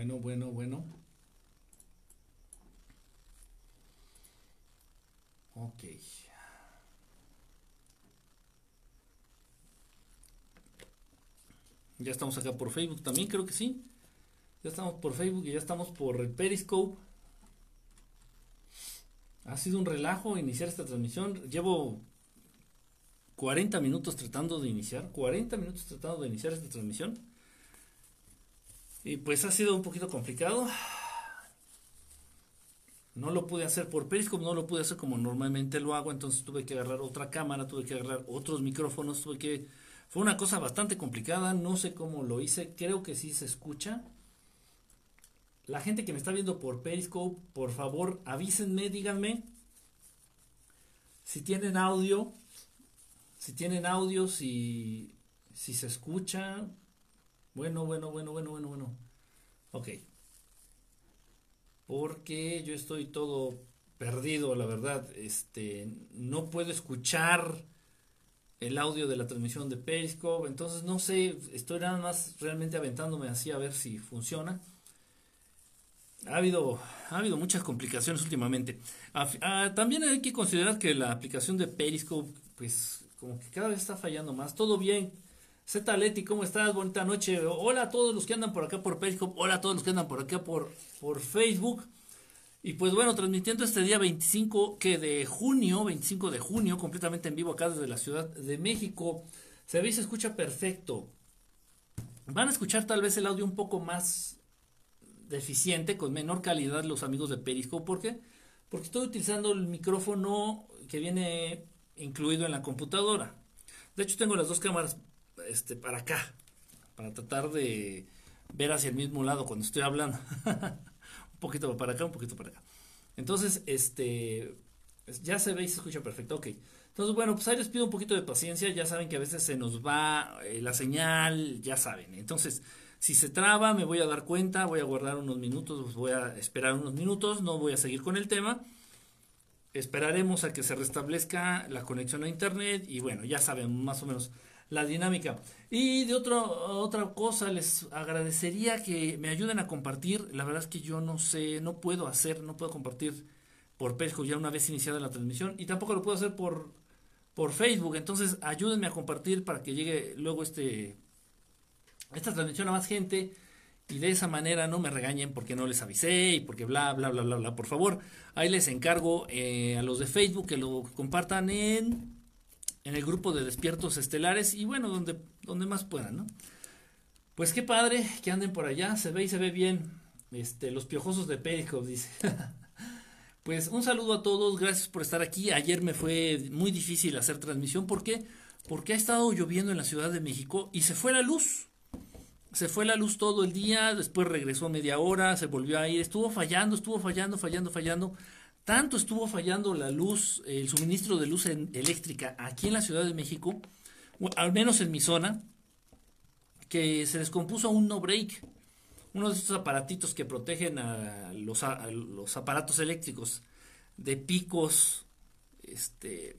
Bueno, bueno, bueno. Ok. Ya estamos acá por Facebook también, creo que sí. Ya estamos por Facebook y ya estamos por el Periscope. Ha sido un relajo iniciar esta transmisión. Llevo 40 minutos tratando de iniciar. 40 minutos tratando de iniciar esta transmisión. Y pues ha sido un poquito complicado. No lo pude hacer por Periscope, no lo pude hacer como normalmente lo hago, entonces tuve que agarrar otra cámara, tuve que agarrar otros micrófonos, tuve que... Fue una cosa bastante complicada, no sé cómo lo hice, creo que sí se escucha. La gente que me está viendo por Periscope, por favor avísenme, díganme si tienen audio, si tienen audio, si, si se escucha. Bueno, bueno, bueno, bueno, bueno, bueno. Ok porque yo estoy todo perdido, la verdad. Este, no puedo escuchar el audio de la transmisión de Periscope, entonces no sé, estoy nada más realmente aventándome así a ver si funciona. Ha habido, ha habido muchas complicaciones últimamente. Ah, también hay que considerar que la aplicación de Periscope, pues como que cada vez está fallando más. Todo bien. Z Leti, ¿cómo estás? Bonita noche. Hola a todos los que andan por acá por Periscope. Hola a todos los que andan por acá por por Facebook. Y pues bueno, transmitiendo este día 25 que de junio, 25 de junio, completamente en vivo acá desde la Ciudad de México. Se ve se escucha perfecto. Van a escuchar tal vez el audio un poco más deficiente, con menor calidad los amigos de Periscope. ¿Por qué? Porque estoy utilizando el micrófono que viene incluido en la computadora. De hecho, tengo las dos cámaras este, para acá, para tratar de ver hacia el mismo lado cuando estoy hablando. un poquito para acá, un poquito para acá. Entonces, este, ya se ve y se escucha perfecto, ok. Entonces, bueno, pues ahí les pido un poquito de paciencia, ya saben que a veces se nos va eh, la señal, ya saben. Entonces, si se traba, me voy a dar cuenta, voy a guardar unos minutos, pues voy a esperar unos minutos, no voy a seguir con el tema. Esperaremos a que se restablezca la conexión a internet y bueno, ya saben más o menos la dinámica. Y de otro, otra cosa, les agradecería que me ayuden a compartir. La verdad es que yo no sé, no puedo hacer, no puedo compartir por Periscope ya una vez iniciada la transmisión y tampoco lo puedo hacer por, por Facebook. Entonces ayúdenme a compartir para que llegue luego este esta transmisión a más gente y de esa manera no me regañen porque no les avisé y porque bla bla bla bla bla. Por favor, ahí les encargo eh, a los de Facebook que lo compartan en en el grupo de despiertos estelares y bueno, donde, donde más puedan, ¿no? Pues qué padre que anden por allá, se ve y se ve bien. Este, los piojosos de Periscope, dice. pues un saludo a todos, gracias por estar aquí. Ayer me fue muy difícil hacer transmisión, ¿por qué? Porque ha estado lloviendo en la Ciudad de México y se fue la luz. Se fue la luz todo el día, después regresó media hora, se volvió a ir, estuvo fallando, estuvo fallando, fallando, fallando. Tanto estuvo fallando la luz, el suministro de luz eléctrica aquí en la Ciudad de México, al menos en mi zona, que se descompuso un no break, uno de estos aparatitos que protegen a los, aparatos eléctricos de picos este,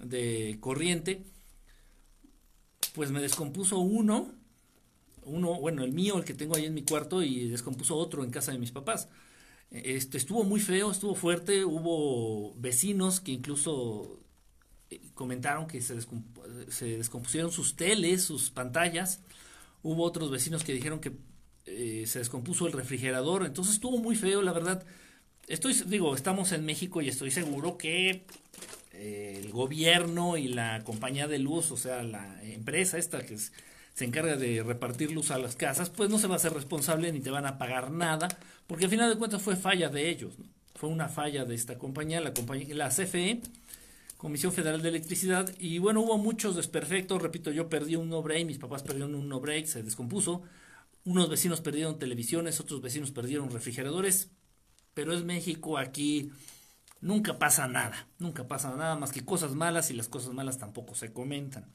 de corriente, pues me descompuso uno, uno, bueno, el mío, el que tengo ahí en mi cuarto, y descompuso otro en casa de mis papás. Este, estuvo muy feo, estuvo fuerte, hubo vecinos que incluso eh, comentaron que se, descompusieron sus teles, sus pantallas, hubo otros vecinos que dijeron que eh, se descompuso el refrigerador, entonces estuvo muy feo, la verdad. Estoy, digo, estamos en México y estoy seguro que eh, el gobierno y la compañía de luz, o sea, la empresa esta que es se encarga de repartir luz a las casas, pues no se va a hacer responsable ni te van a pagar nada, porque al final de cuentas fue falla de ellos, fue una falla de esta compañía, la compañía, la CFE, Comisión Federal de Electricidad, y bueno, hubo muchos desperfectos, repito, yo perdí un no break, mis papás perdieron un no break, se descompuso, unos vecinos perdieron televisiones, otros vecinos perdieron refrigeradores, pero es México aquí, nunca pasa nada, nunca pasa nada más que cosas malas y las cosas malas tampoco se comentan,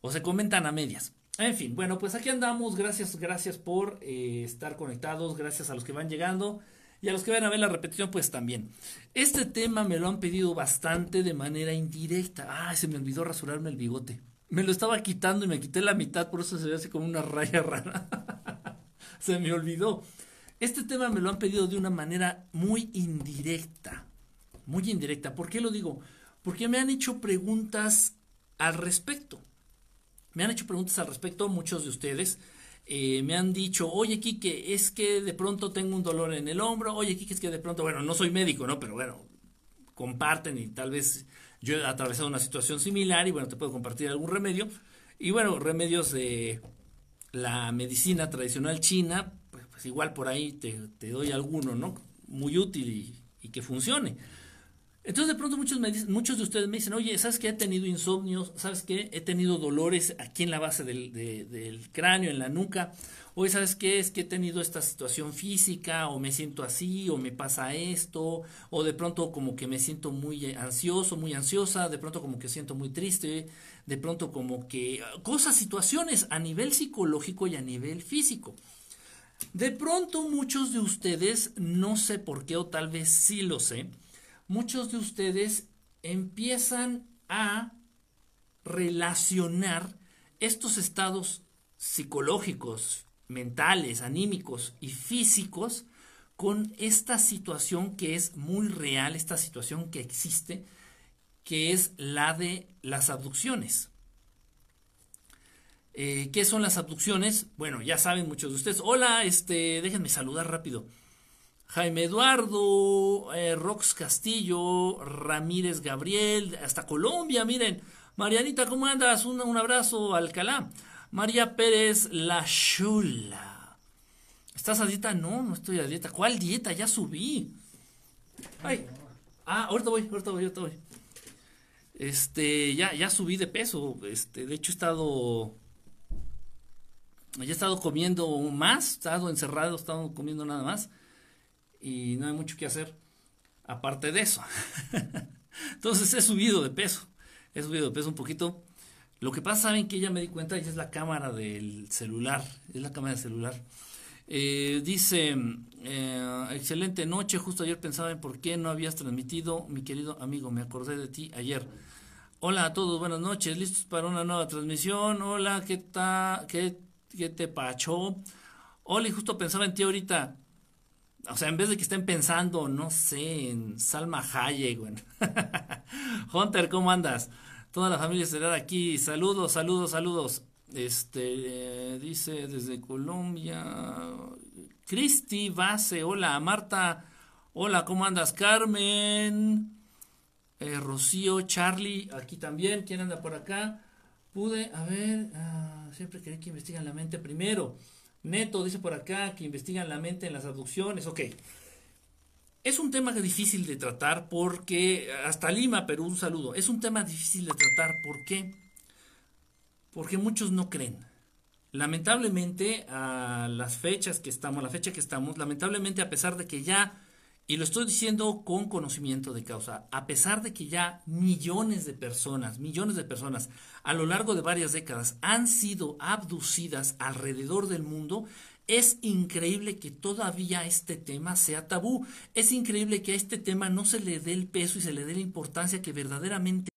o se comentan a medias. En fin, bueno, pues aquí andamos. Gracias, gracias por eh, estar conectados. Gracias a los que van llegando. Y a los que van a ver la repetición, pues también. Este tema me lo han pedido bastante de manera indirecta. Ah, se me olvidó rasurarme el bigote. Me lo estaba quitando y me quité la mitad, por eso se ve así como una raya rara. se me olvidó. Este tema me lo han pedido de una manera muy indirecta, muy indirecta. ¿Por qué lo digo? Porque me han hecho preguntas al respecto. Me han hecho preguntas al respecto muchos de ustedes. Eh, me han dicho, oye, Kike, es que de pronto tengo un dolor en el hombro. Oye, Kike, es que de pronto, bueno, no soy médico, ¿no? Pero bueno, comparten y tal vez yo he atravesado una situación similar y bueno, te puedo compartir algún remedio. Y bueno, remedios de la medicina tradicional china, pues, pues igual por ahí te, doy alguno, ¿no? Muy útil y que funcione. Entonces de pronto muchos, me dicen, muchos de ustedes me dicen, oye, ¿sabes qué? He tenido insomnio, ¿sabes qué? He tenido dolores aquí en la base del, del cráneo, en la nuca. Oye, ¿sabes qué? Es que he tenido esta situación física, o me siento así, o me pasa esto, o de pronto como que me siento muy ansioso, muy ansiosa, de pronto como que siento muy triste, de pronto como que cosas, situaciones a nivel psicológico y a nivel físico. De pronto muchos de ustedes, no sé por qué, o tal vez sí lo sé, muchos de ustedes empiezan a relacionar estos estados psicológicos, mentales, anímicos y físicos con esta situación que es muy real, esta situación que existe, que es la de las abducciones. Eh, ¿Qué son las abducciones? Bueno, ya saben muchos de ustedes. Hola, este, déjenme saludar rápido. Jaime Eduardo, eh, Rox Castillo, Ramírez Gabriel, hasta Colombia, miren. Marianita, ¿cómo andas? Un, abrazo, Alcalá. María Pérez, la chula. ¿Estás a dieta? No, no estoy a dieta. ¿Cuál dieta? Ya subí. Ay. Ah, ahorita voy, ahorita voy, ahorita voy. Este, ya, ya subí de peso. Este, de hecho he estado. He estado comiendo más, he estado encerrado, he estado comiendo nada más y no hay mucho que hacer aparte de eso. Entonces he subido de peso, he subido de peso un poquito. Lo que pasa, saben que ya me di cuenta, ya es la cámara del celular, es la cámara del celular. Eh, dice, eh, excelente noche, justo ayer pensaba en por qué no habías transmitido, mi querido amigo, me acordé de ti ayer. Hola a todos, buenas noches, listos para una nueva transmisión. Hola, ¿qué, ta, qué, qué te pacho? Hola, justo pensaba en ti ahorita o sea, en vez de que estén pensando, no sé, en Salma Hayek, bueno. Hunter, ¿cómo andas? Toda la familia estará aquí. Saludos, saludos, saludos. Este, dice desde Colombia. Cristi Base, hola. Marta, hola, ¿cómo andas? Carmen, eh, Rocío, Charlie, aquí también. ¿Quién anda por acá? Pude, a ver, ah, siempre quería que investigan la mente primero. Neto dice por acá que investigan la mente en las abducciones. Ok. Es un tema difícil de tratar porque, hasta Lima, Perú, un saludo. Es un tema difícil de tratar. ¿Por qué? Porque muchos no creen. Lamentablemente, a las fechas que estamos, la fecha que estamos, lamentablemente, a pesar de que ya y lo estoy diciendo con conocimiento de causa. A pesar de que ya millones de personas, millones de personas a lo largo de varias décadas han sido abducidas alrededor del mundo, es increíble que todavía este tema sea tabú. Es increíble que a este tema no se le dé el peso y se le dé la importancia que verdaderamente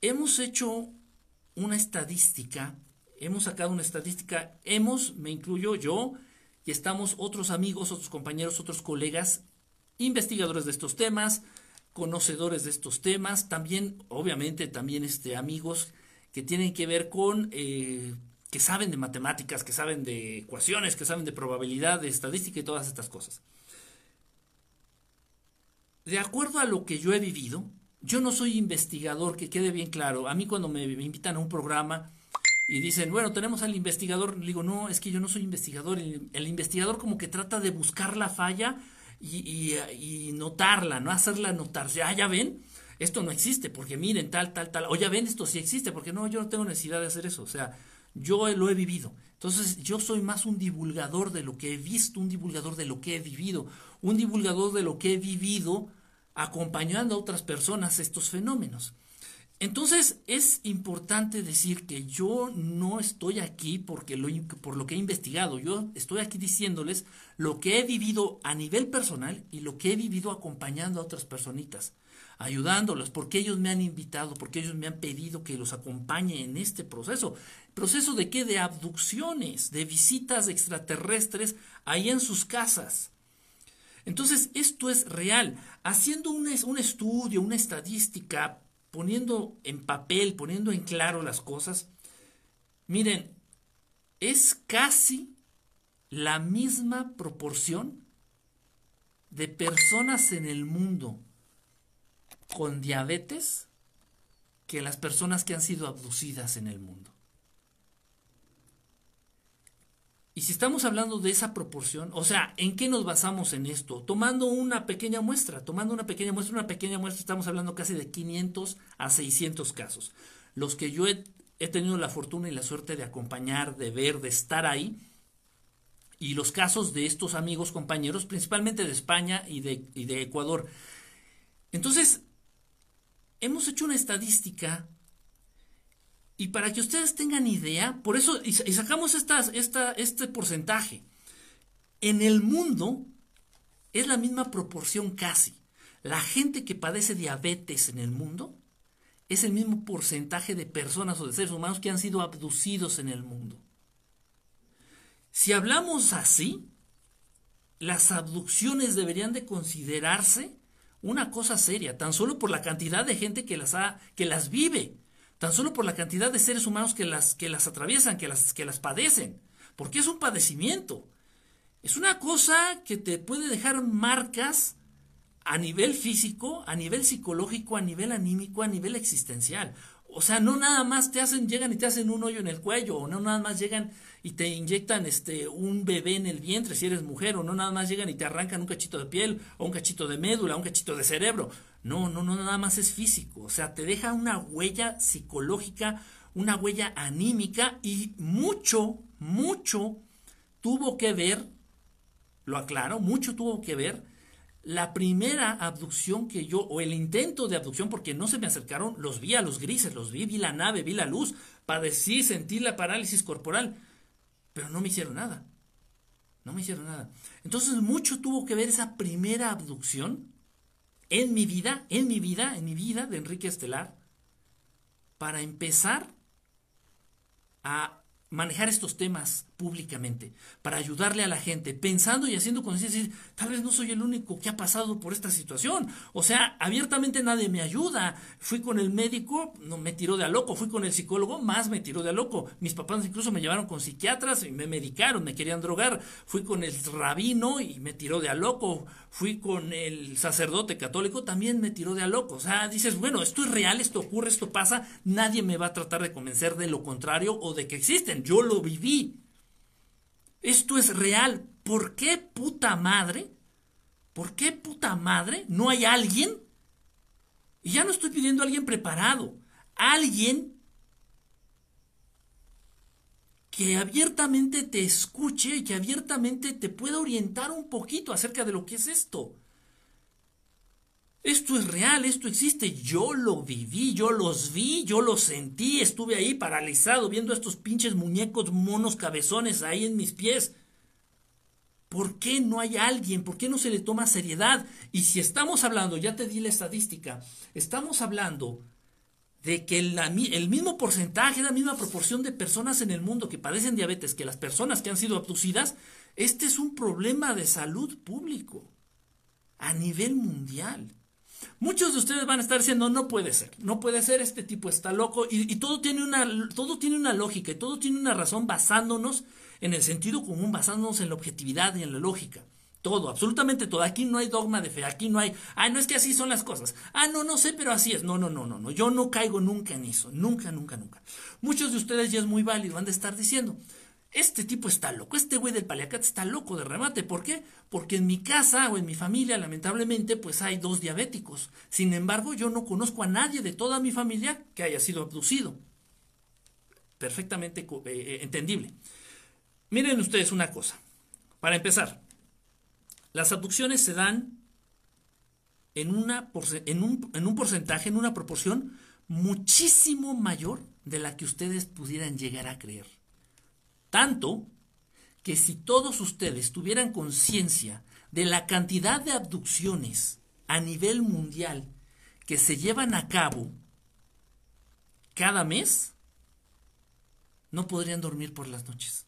hemos hecho una estadística, hemos sacado una estadística, hemos, me incluyo yo, y estamos otros amigos, otros compañeros, otros colegas, investigadores de estos temas, conocedores de estos temas, también, obviamente, también este, amigos que tienen que ver con, eh, que saben de matemáticas, que saben de ecuaciones, que saben de probabilidad, de estadística y todas estas cosas. De acuerdo a lo que yo he vivido, yo no soy investigador, que quede bien claro. A mí cuando me invitan a un programa, y dicen, bueno, tenemos al investigador. Le digo, no, es que yo no soy investigador. El, investigador como que trata de buscar la falla y, y, notarla, ¿no? Hacerla notarse. Ah, ya ven, esto no existe, porque miren, tal, tal, tal. O ya ven, esto sí existe, porque no, yo no tengo necesidad de hacer eso. O sea, yo lo he vivido. Entonces, yo soy más un divulgador de lo que he visto, un divulgador de lo que he vivido, un divulgador de lo que he vivido acompañando a otras personas estos fenómenos. Entonces es importante decir que yo no estoy aquí porque lo, por lo que he investigado, yo estoy aquí diciéndoles lo que he vivido a nivel personal y lo que he vivido acompañando a otras personitas, ayudándolas, porque ellos me han invitado, porque ellos me han pedido que los acompañe en este proceso. proceso de qué? De abducciones, de visitas extraterrestres ahí en sus casas. Entonces, esto es real. Haciendo un, un estudio, una estadística, poniendo en papel, poniendo en claro las cosas, miren, es casi la misma proporción de personas en el mundo con diabetes que las personas que han sido abducidas en el mundo. Y si estamos hablando de esa proporción, o sea, ¿en qué nos basamos en esto? Tomando una pequeña muestra, tomando una pequeña muestra, una pequeña muestra, estamos hablando casi de 500 a 600 casos. Los que yo he, tenido la fortuna y la suerte de acompañar, de ver, de estar ahí, y los casos de estos amigos, compañeros, principalmente de España y de, y de Ecuador. Entonces, hemos hecho una estadística y para que ustedes tengan idea, por eso, y, sacamos esta, este porcentaje, en el mundo es la misma proporción casi. La gente que padece diabetes en el mundo es el mismo porcentaje de personas o de seres humanos que han sido abducidos en el mundo. Si hablamos así, las abducciones deberían de considerarse una cosa seria, tan solo por la cantidad de gente que las, ha, que las vive tan solo por la cantidad de seres humanos que las, que las atraviesan, que las, que las padecen, porque es un padecimiento. Es una cosa que te puede dejar marcas a nivel físico, a nivel psicológico, a nivel anímico, a nivel existencial. O sea, no nada más te hacen, llegan y te hacen un hoyo en el cuello, o no nada más llegan y te inyectan este un bebé en el vientre si eres mujer, o no nada más llegan y te arrancan un cachito de piel, o un cachito de médula, un cachito de cerebro. No, no, no, nada más es físico. O sea, te deja una huella psicológica, una huella anímica y mucho, mucho tuvo que ver, lo aclaro, mucho tuvo que ver la primera abducción que yo, o el intento de abducción, porque no se me acercaron, los vi a los grises, los vi, vi la nave, vi la luz, padecí, sentí la parálisis corporal, pero no me hicieron nada. No me hicieron nada. Entonces mucho tuvo que ver esa primera abducción en mi vida, en mi vida, en mi vida de Enrique Estelar, para empezar a manejar estos temas públicamente, para ayudarle a la gente, pensando y haciendo conciencia, tal vez no soy el único que ha pasado por esta situación. O sea, abiertamente nadie me ayuda. Fui con el médico, no me tiró de a loco, fui con el psicólogo, más me tiró de a loco. Mis papás incluso me llevaron con psiquiatras y me medicaron, me querían drogar. Fui con el rabino y me tiró de a loco. Fui con el sacerdote católico, también me tiró de a loco. O sea, dices, bueno, esto es real, esto ocurre, esto pasa, nadie me va a tratar de convencer de lo contrario o de que existen. Yo lo viví. Esto es real. ¿Por qué puta madre? ¿Por qué puta madre no hay alguien? Y ya no estoy pidiendo a alguien preparado. Alguien que abiertamente te escuche y que abiertamente te pueda orientar un poquito acerca de lo que es esto. Esto es real, esto existe. Yo lo viví, yo los vi, yo los sentí. Estuve ahí paralizado viendo estos pinches muñecos monos cabezones ahí en mis pies. ¿Por qué no hay alguien? ¿Por qué no se le toma seriedad? Y si estamos hablando, ya te di la estadística, estamos hablando de que el, el, mismo porcentaje, la misma proporción de personas en el mundo que padecen diabetes que las personas que han sido abducidas, este es un problema de salud público a nivel mundial. Muchos de ustedes van a estar diciendo, no puede ser, no puede ser, este tipo está loco, y, todo, tiene una, todo tiene una lógica, y todo tiene una razón basándonos en el sentido común, basándonos en la objetividad y en la lógica. Todo, absolutamente todo. Aquí no hay dogma de fe, aquí no hay, ah, no es que así son las cosas. Ah, no, no sé, pero así es. No, no, no, no, no. Yo no caigo nunca en eso. Nunca, nunca, nunca. Muchos de ustedes ya es muy válido, van a estar diciendo, este tipo está loco, este güey del paliacate está loco de remate. ¿Por qué? Porque en mi casa o en mi familia, lamentablemente, pues hay dos diabéticos. Sin embargo, yo no conozco a nadie de toda mi familia que haya sido abducido. Perfectamente eh, eh, entendible. Miren ustedes una cosa. Para empezar, las abducciones se dan en, una, en, un, en un porcentaje, en una proporción muchísimo mayor de la que ustedes pudieran llegar a creer. Tanto que si todos ustedes tuvieran conciencia de la cantidad de abducciones a nivel mundial que se llevan a cabo cada mes, no podrían dormir por las noches.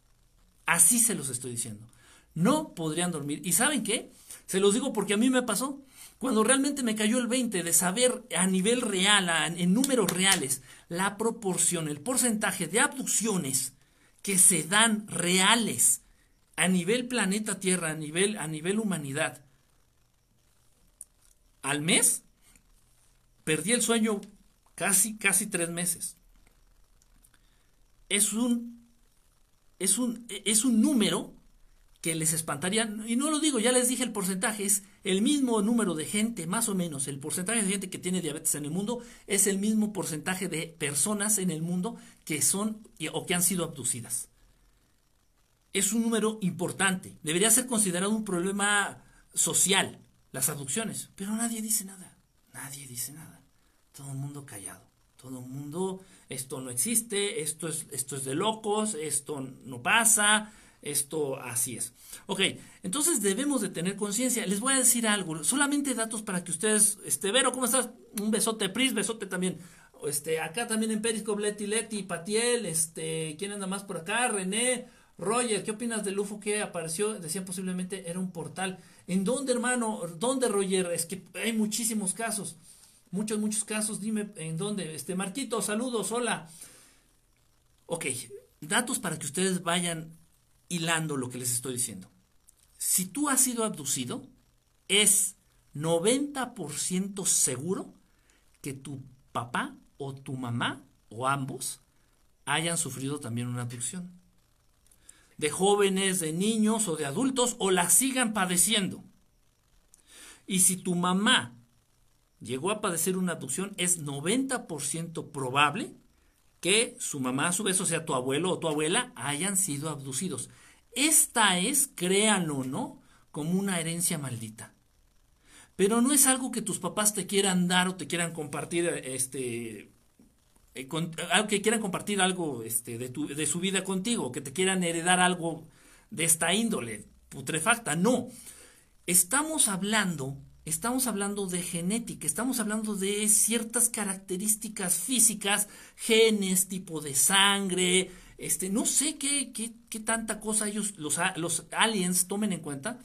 Así se los estoy diciendo. No podrían dormir. ¿Y saben qué? Se los digo porque a mí me pasó. Cuando realmente me cayó el 20 de saber a nivel real, en números reales, la proporción, el porcentaje de abducciones que se dan reales a nivel planeta Tierra, a nivel, a nivel humanidad, al mes, perdí el sueño casi, casi tres meses. Es un, es un, es un número que les espantaría, y no lo digo, ya les dije el porcentaje, es el mismo número de gente, más o menos, el porcentaje de gente que tiene diabetes en el mundo es el mismo porcentaje de personas en el mundo que son o que han sido abducidas. Es un número importante, debería ser considerado un problema social, las abducciones, pero nadie dice nada, nadie dice nada, todo el mundo callado, todo el mundo, esto no existe, esto es, esto es de locos, esto no pasa, esto así es. Ok, entonces debemos de tener conciencia. Les voy a decir algo, solamente datos para que ustedes, este, Vero, ¿cómo estás? Un besote, Pris, besote también. Este, acá también en Periscope, Leti, Leti, Patiel, este, ¿quién anda más por acá? René, Roger, ¿qué opinas del UFO que apareció? Decían posiblemente era un portal. ¿En dónde, hermano? ¿Dónde, Roger? Es que hay muchísimos casos. Muchos, muchos casos. Dime en dónde. Este, Marquito, saludos, hola. Ok, datos para que ustedes vayan hilando lo que les estoy diciendo. Si tú has sido abducido, es 90% seguro que tu papá o tu mamá o ambos hayan sufrido también una abducción. De jóvenes, de niños o de adultos o la sigan padeciendo. Y si tu mamá llegó a padecer una abducción, es 90% probable que su mamá, a su vez, o sea, tu abuelo o tu abuela, hayan sido abducidos. Esta es, créanlo o no, como una herencia maldita. Pero no es algo que tus papás te quieran dar o te quieran compartir, este, eh, que quieran compartir algo este, de, tu, de su vida contigo, que te quieran heredar algo de esta índole putrefacta. No, estamos hablando estamos hablando de genética, estamos hablando de ciertas características físicas, genes, tipo de sangre, este, no sé qué, qué, qué tanta cosa ellos, los, los aliens, tomen en cuenta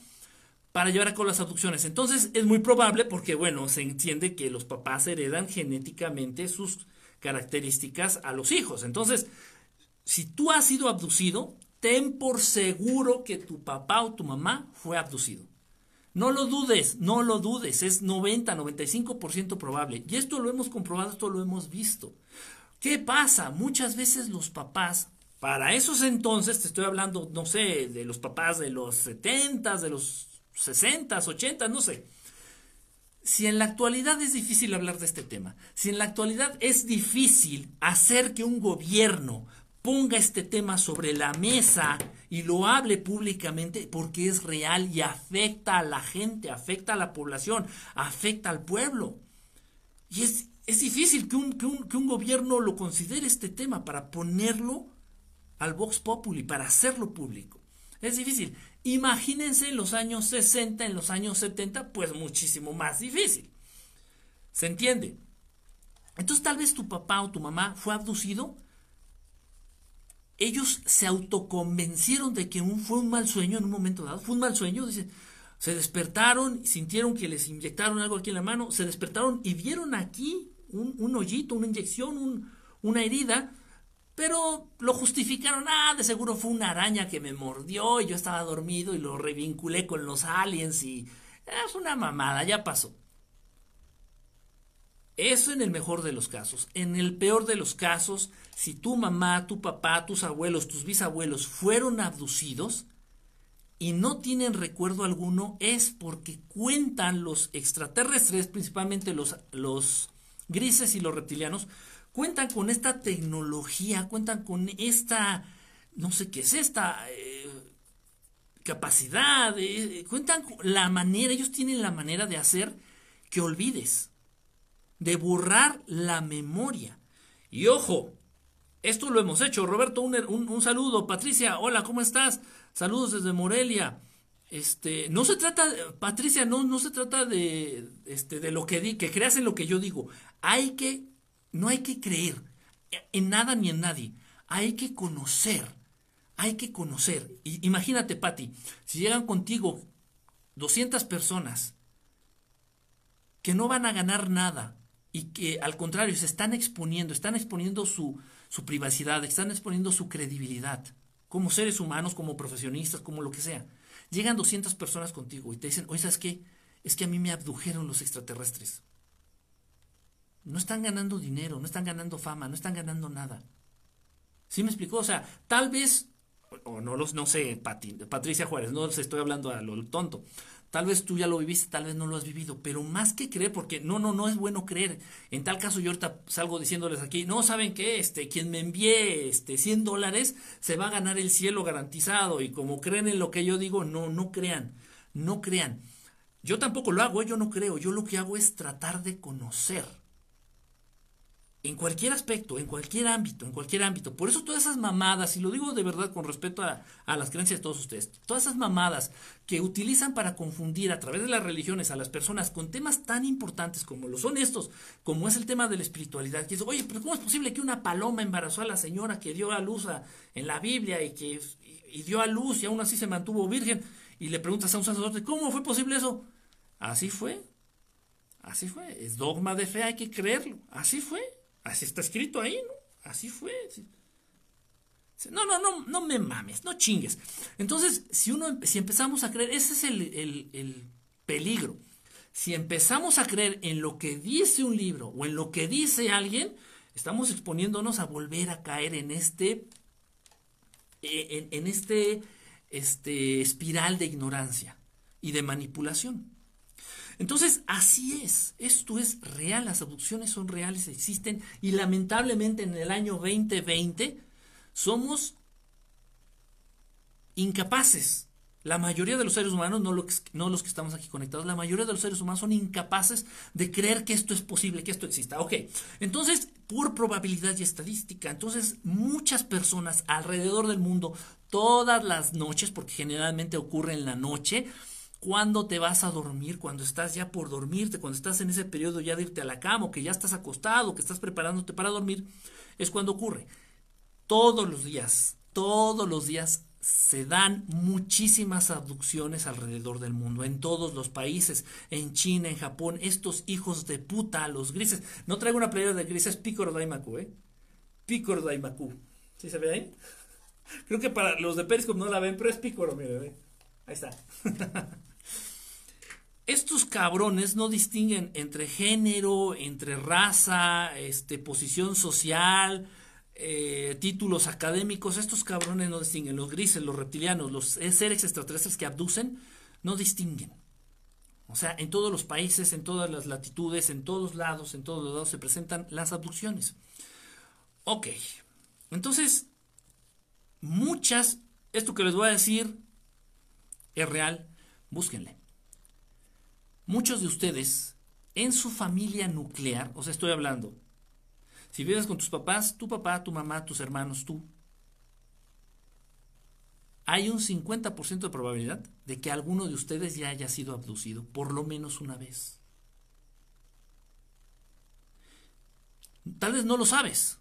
para llevar a cabo las abducciones. Entonces es muy probable porque, bueno, se entiende que los papás heredan genéticamente sus características a los hijos. Entonces, si tú has sido abducido, ten por seguro que tu papá o tu mamá fue abducido. No lo dudes, no lo dudes, es 90, 95% probable. Y esto lo hemos comprobado, esto lo hemos visto. ¿Qué pasa? Muchas veces los papás, para esos entonces, te estoy hablando, no sé, de los papás de los 70, de los 60, 80, no sé. Si en la actualidad es difícil hablar de este tema, si en la actualidad es difícil hacer que un gobierno ponga este tema sobre la mesa y lo hable públicamente porque es real y afecta a la gente, afecta a la población, afecta al pueblo. Y es, es difícil que un, que, un, que un, gobierno lo considere este tema para ponerlo al Vox Populi, para hacerlo público. Es difícil. Imagínense en los años 60, en los años 70, pues muchísimo más difícil. ¿Se entiende? Entonces tal vez tu papá o tu mamá fue abducido ellos se autoconvencieron de que un, fue un mal sueño en un momento dado. Fue un mal sueño, dice. Se despertaron, sintieron que les inyectaron algo aquí en la mano, se despertaron y vieron aquí un, hoyito, una inyección, una herida, pero lo justificaron, ah, de seguro fue una araña que me mordió y yo estaba dormido y lo revinculé con los aliens y ah, fue una mamada, ya pasó. Eso en el mejor de los casos. En el peor de los casos, si tu mamá, tu papá, tus abuelos, tus bisabuelos fueron abducidos y no tienen recuerdo alguno, es porque cuentan los extraterrestres, principalmente los, los grises y los reptilianos, cuentan con esta tecnología, cuentan con esta, no sé qué es esta eh, capacidad, eh, cuentan la manera, ellos tienen la manera de hacer que olvides de borrar la memoria. Y ojo, esto lo hemos hecho. Roberto, un, saludo. Patricia, hola, ¿cómo estás? Saludos desde Morelia. Este, no se trata, Patricia, no, no se trata de, este, de lo que di, que creas en lo que yo digo. Hay que, no hay que creer en nada ni en nadie. Hay que conocer, hay que conocer. Imagínate, Patti, si llegan contigo 200 personas que no van a ganar nada y que al contrario se están exponiendo, están exponiendo su, su privacidad, están exponiendo su credibilidad, como seres humanos, como profesionistas, como lo que sea. Llegan 200 personas contigo y te dicen, oye, ¿sabes qué? Es que a mí me abdujeron los extraterrestres. No están ganando dinero, no están ganando fama, no están ganando nada. ¿Sí me explicó? O sea, tal vez, o no los, no sé, Patricia Juárez, no les estoy hablando a lo tonto. Tal vez tú ya lo viviste, tal vez no lo has vivido, pero más que creer, porque no, no, no es bueno creer. En tal caso yo ahorita salgo diciéndoles aquí, no, ¿saben qué? Este, quien me envíe este 100 dólares se va a ganar el cielo garantizado y como creen en lo que yo digo, no, no crean, no crean. Yo tampoco lo hago, ¿eh? yo no creo, yo lo que hago es tratar de conocer en cualquier aspecto, en cualquier ámbito, en cualquier ámbito. Por eso todas esas mamadas, y lo digo de verdad con respeto a, las creencias de todos ustedes, todas esas mamadas que utilizan para confundir a través de las religiones a las personas con temas tan importantes como lo son estos, como es el tema de la espiritualidad, que es, oye, pero ¿cómo es posible que una paloma embarazó a la señora que dio a luz en la Biblia y que y dio a luz y aún así se mantuvo virgen? Y le preguntas a un sacerdote, ¿cómo fue posible eso? Así fue. Así fue. Es dogma de fe, hay que creerlo. Así fue. Así está escrito ahí, ¿no? Así fue. No, no, no, no me mames, no chingues. Entonces, si uno, si empezamos a creer, ese es el, el peligro. Si empezamos a creer en lo que dice un libro o en lo que dice alguien, estamos exponiéndonos a volver a caer en este, e, en, en este, este espiral de ignorancia y de manipulación. Entonces, así es, esto es real, las abducciones son reales, existen y lamentablemente en el año 2020 somos incapaces. La mayoría de los seres humanos, no, los que estamos aquí conectados, la mayoría de los seres humanos son incapaces de creer que esto es posible, que esto exista. Ok, entonces, por probabilidad y estadística, entonces muchas personas alrededor del mundo, todas las noches, porque generalmente ocurre en la noche, cuando te vas a dormir, cuando estás ya por dormirte, cuando estás en ese periodo ya de irte a la cama, o que ya estás acostado, que estás preparándote para dormir, es cuando ocurre. Todos los días, todos los días se dan muchísimas abducciones alrededor del mundo, en todos los países, en China, en Japón, estos hijos de puta, los grises. No traigo una playera de grises, Picoro Daimaku, ¿eh? Picoro Daimaku. ¿Sí se ve ahí? Creo que para los de Periscope no la ven, pero es Picoro, miren, ¿eh? Ahí está. estos cabrones no distinguen entre género, entre raza, este, posición social, eh, títulos académicos. Estos cabrones no distinguen. Los grises, los reptilianos, los seres extraterrestres que abducen, no distinguen. O sea, en todos los países, en todas las latitudes, en todos lados, en todos lados se presentan las abducciones. Ok, entonces, muchas, esto que les voy a decir es real, búsquenle. Muchos de ustedes, en su familia nuclear, o sea, estoy hablando, si vives con tus papás, tu papá, tu mamá, tus hermanos, tú, hay un 50% de probabilidad de que alguno de ustedes ya haya sido abducido, por lo menos una vez. Tal vez no lo sabes,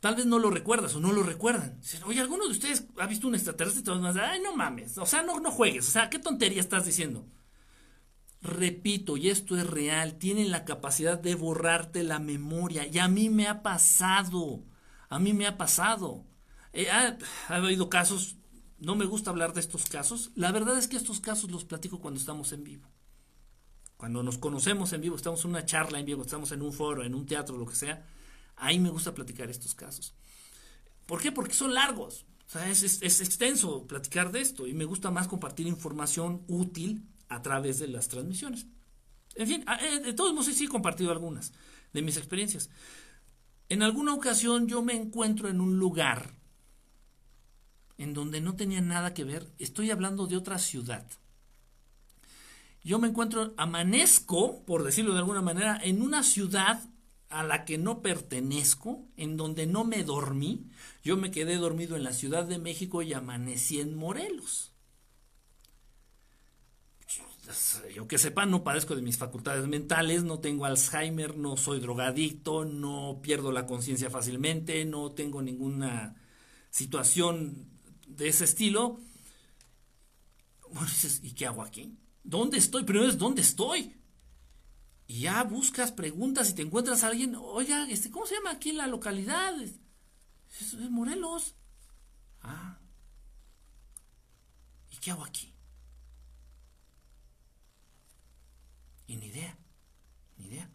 tal vez no lo recuerdas o no lo recuerdan. Oye, ¿alguno de ustedes ha visto un extraterrestre? Y todos más, ay, no mames, o sea, no, no juegues, o sea, ¿qué tontería estás diciendo? Repito, y esto es real, tienen la capacidad de borrarte la memoria. Y a mí me ha pasado, a mí me ha pasado. Eh, ha, habido casos, no me gusta hablar de estos casos. La verdad es que estos casos los platico cuando estamos en vivo. Cuando nos conocemos en vivo, estamos en una charla en vivo, estamos en un foro, en un teatro, lo que sea. Ahí me gusta platicar estos casos. ¿Por qué? Porque son largos. O sea, es, es extenso platicar de esto y me gusta más compartir información útil a través de las transmisiones. En fin, eh, de todos modos sí he compartido algunas de mis experiencias. En alguna ocasión yo me encuentro en un lugar en donde no tenía nada que ver, estoy hablando de otra ciudad. Yo me encuentro, amanezco, por decirlo de alguna manera, en una ciudad a la que no pertenezco, en donde no me dormí. Yo me quedé dormido en la Ciudad de México y amanecí en Morelos yo que sepa, no padezco de mis facultades mentales, no tengo Alzheimer, no soy drogadicto, no pierdo la conciencia fácilmente, no tengo ninguna situación de ese estilo, bueno, dices, ¿y qué hago aquí? ¿Dónde estoy? Primero es, ¿dónde estoy? Y ya buscas, preguntas y te encuentras a alguien, oiga, este, ¿cómo se llama aquí la localidad? Es Morelos. Ah. ¿Y qué hago aquí? Y ni idea, ni idea.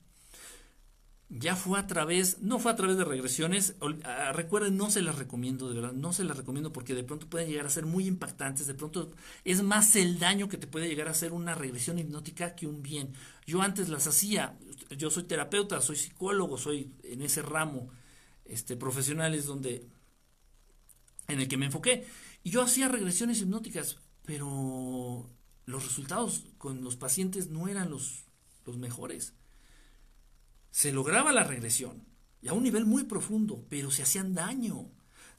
Ya fue a través, no fue a través de regresiones, ah, recuerden, no se las recomiendo, de verdad, no se las recomiendo porque de pronto pueden llegar a ser muy impactantes, de pronto es más el daño que te puede llegar a hacer una regresión hipnótica que un bien. Yo antes las hacía, yo soy terapeuta, soy psicólogo, soy en ese ramo este, profesional es donde, en el que me enfoqué, y yo hacía regresiones hipnóticas, pero los resultados con los pacientes no eran los, los mejores se lograba la regresión, y a un nivel muy profundo, pero se hacían daño.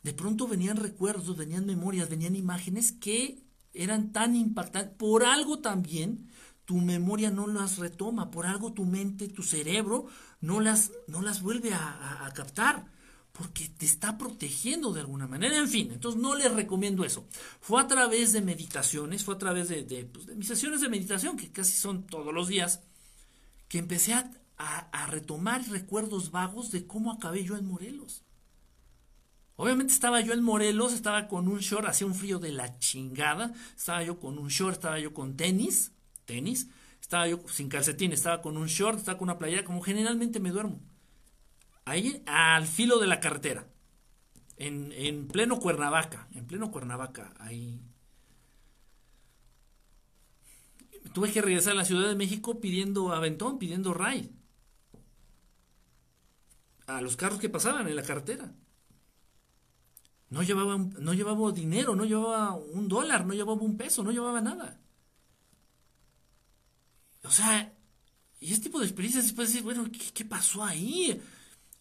De pronto venían recuerdos, venían memorias, venían imágenes que eran tan impactantes. Por algo también tu memoria no las retoma, por algo tu mente, tu cerebro no las, no las vuelve a, captar, porque te está protegiendo de alguna manera. En fin, entonces no les recomiendo eso. Fue a través de meditaciones, fue a través de, pues, de mis sesiones de meditación, que casi son todos los días, que empecé a, a, retomar recuerdos vagos de cómo acabé yo en Morelos. Obviamente estaba yo en Morelos, estaba con un short, hacía un frío de la chingada, estaba yo con un short, estaba yo con tenis, tenis, estaba yo sin calcetín, estaba con un short, estaba con una playera, como generalmente me duermo. Ahí al filo de la carretera, en, en pleno Cuernavaca, en pleno Cuernavaca, ahí. Tuve que regresar a la Ciudad de México pidiendo aventón, pidiendo ray a los carros que pasaban en la carretera. No llevaba, no llevaba dinero, no llevaba un dólar, no llevaba un peso, no llevaba nada. O sea, y este tipo de experiencias después decir, bueno, ¿qué, pasó ahí?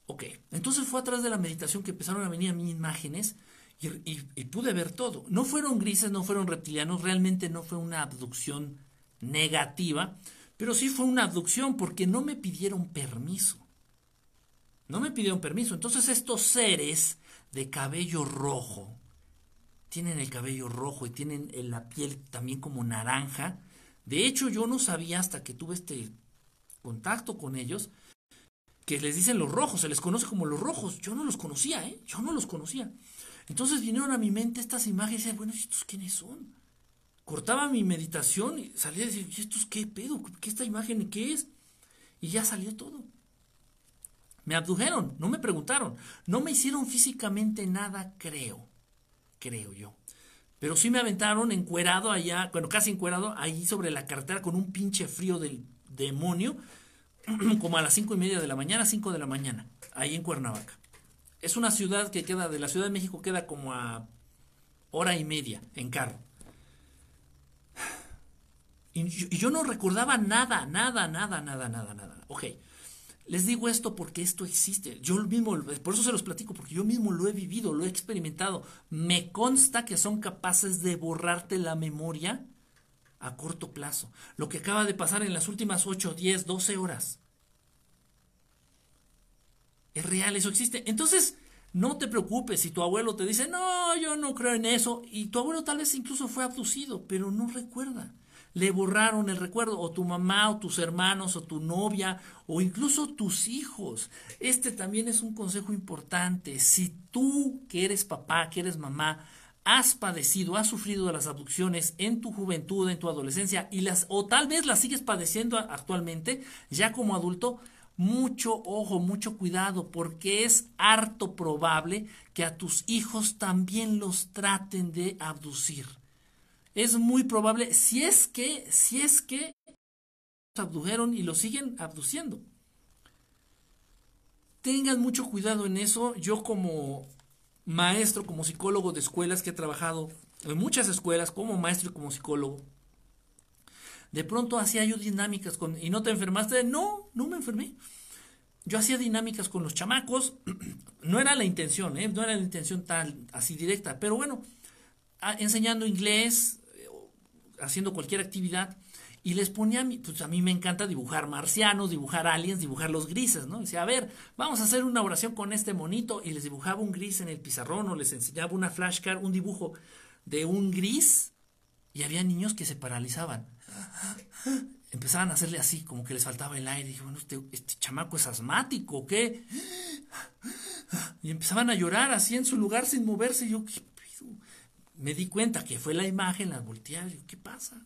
Ok, entonces fue atrás de la meditación que empezaron a venir a mí imágenes y, pude ver todo. No fueron grises, no fueron reptilianos, realmente no fue una abducción negativa, pero sí fue una abducción porque no me pidieron permiso. No me pidieron permiso. Entonces estos seres de cabello rojo, tienen el cabello rojo y tienen la piel también como naranja. De hecho, yo no sabía hasta que tuve este contacto con ellos que les dicen los rojos, se les conoce como los rojos. Yo no los conocía, ¿eh? Yo no los conocía. Entonces vinieron a mi mente estas imágenes y decía, bueno, ¿estos quiénes son? Cortaba mi meditación y salía a decir, ¿y estos qué pedo? ¿Qué esta imagen qué es? Y ya salió todo. Me abdujeron, no me preguntaron, no me hicieron físicamente nada, creo, creo yo. Pero sí me aventaron encuerado allá, bueno, casi encuerado, ahí sobre la carretera con un pinche frío del demonio, como a las cinco y media de la mañana, cinco de la mañana, ahí en Cuernavaca. Es una ciudad que queda, de la Ciudad de México queda como a hora y media en carro. Y yo, no recordaba nada, nada, nada, nada, nada, nada. Ok. Les digo esto porque esto existe. Yo mismo, por eso se los platico, porque yo mismo lo he vivido, lo he experimentado. Me consta que son capaces de borrarte la memoria a corto plazo. Lo que acaba de pasar en las últimas 8, 10, 12 horas. Es real, eso existe. Entonces, no te preocupes si tu abuelo te dice, no, yo no creo en eso. Y tu abuelo tal vez incluso fue abducido, pero no recuerda le borraron el recuerdo, o tu mamá, o tus hermanos, o tu novia, o incluso tus hijos. Este también es un consejo importante. Si tú, que eres papá, que eres mamá, has padecido, has sufrido de las abducciones en tu juventud, en tu adolescencia, y las, o tal vez las sigues padeciendo actualmente, ya como adulto, mucho ojo, mucho cuidado, porque es harto probable que a tus hijos también los traten de abducir es muy probable, si es que, si es que abdujeron y lo siguen abduciendo. Tengan mucho cuidado en eso. Yo como maestro, como psicólogo de escuelas que he trabajado en muchas escuelas, como maestro y como psicólogo, de pronto hacía yo dinámicas con... ¿Y no te enfermaste? No, no me enfermé. Yo hacía dinámicas con los chamacos. No era la intención, ¿eh? no era la intención tal, así directa. Pero bueno, enseñando inglés, haciendo cualquier actividad y les ponía, pues a mí me encanta dibujar marcianos, dibujar aliens, dibujar los grises, ¿no? Decía, a ver, vamos a hacer una oración con este monito y les dibujaba un gris en el pizarrón o les enseñaba una flashcard, un dibujo de un gris y había niños que se paralizaban. Empezaban a hacerle así, como que les faltaba el aire. Y dije, bueno, este, este chamaco es asmático, ¿qué? Y empezaban a llorar así en su lugar sin moverse. Y yo, ¿qué Me di cuenta que fue la imagen, las volteaba. ¿qué pasa?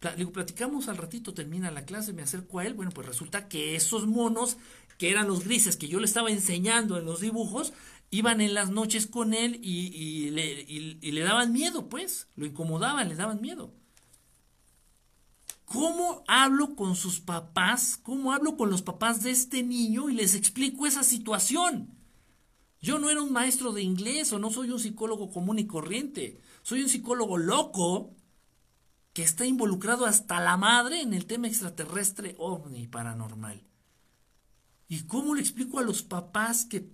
Le digo, platicamos al ratito, termina la clase, me acerco a él. Bueno, pues resulta que esos monos, que eran los grises que yo le estaba enseñando en los dibujos, iban en las noches con él y, le, y, le, daban miedo, pues, lo incomodaban, le daban miedo. ¿Cómo hablo con sus papás? ¿Cómo hablo con los papás de este niño y les explico esa situación? Yo no era un maestro de inglés o no soy un psicólogo común y corriente. Soy un psicólogo loco que está involucrado hasta la madre en el tema extraterrestre ovni paranormal. ¿Y cómo le explico a los papás que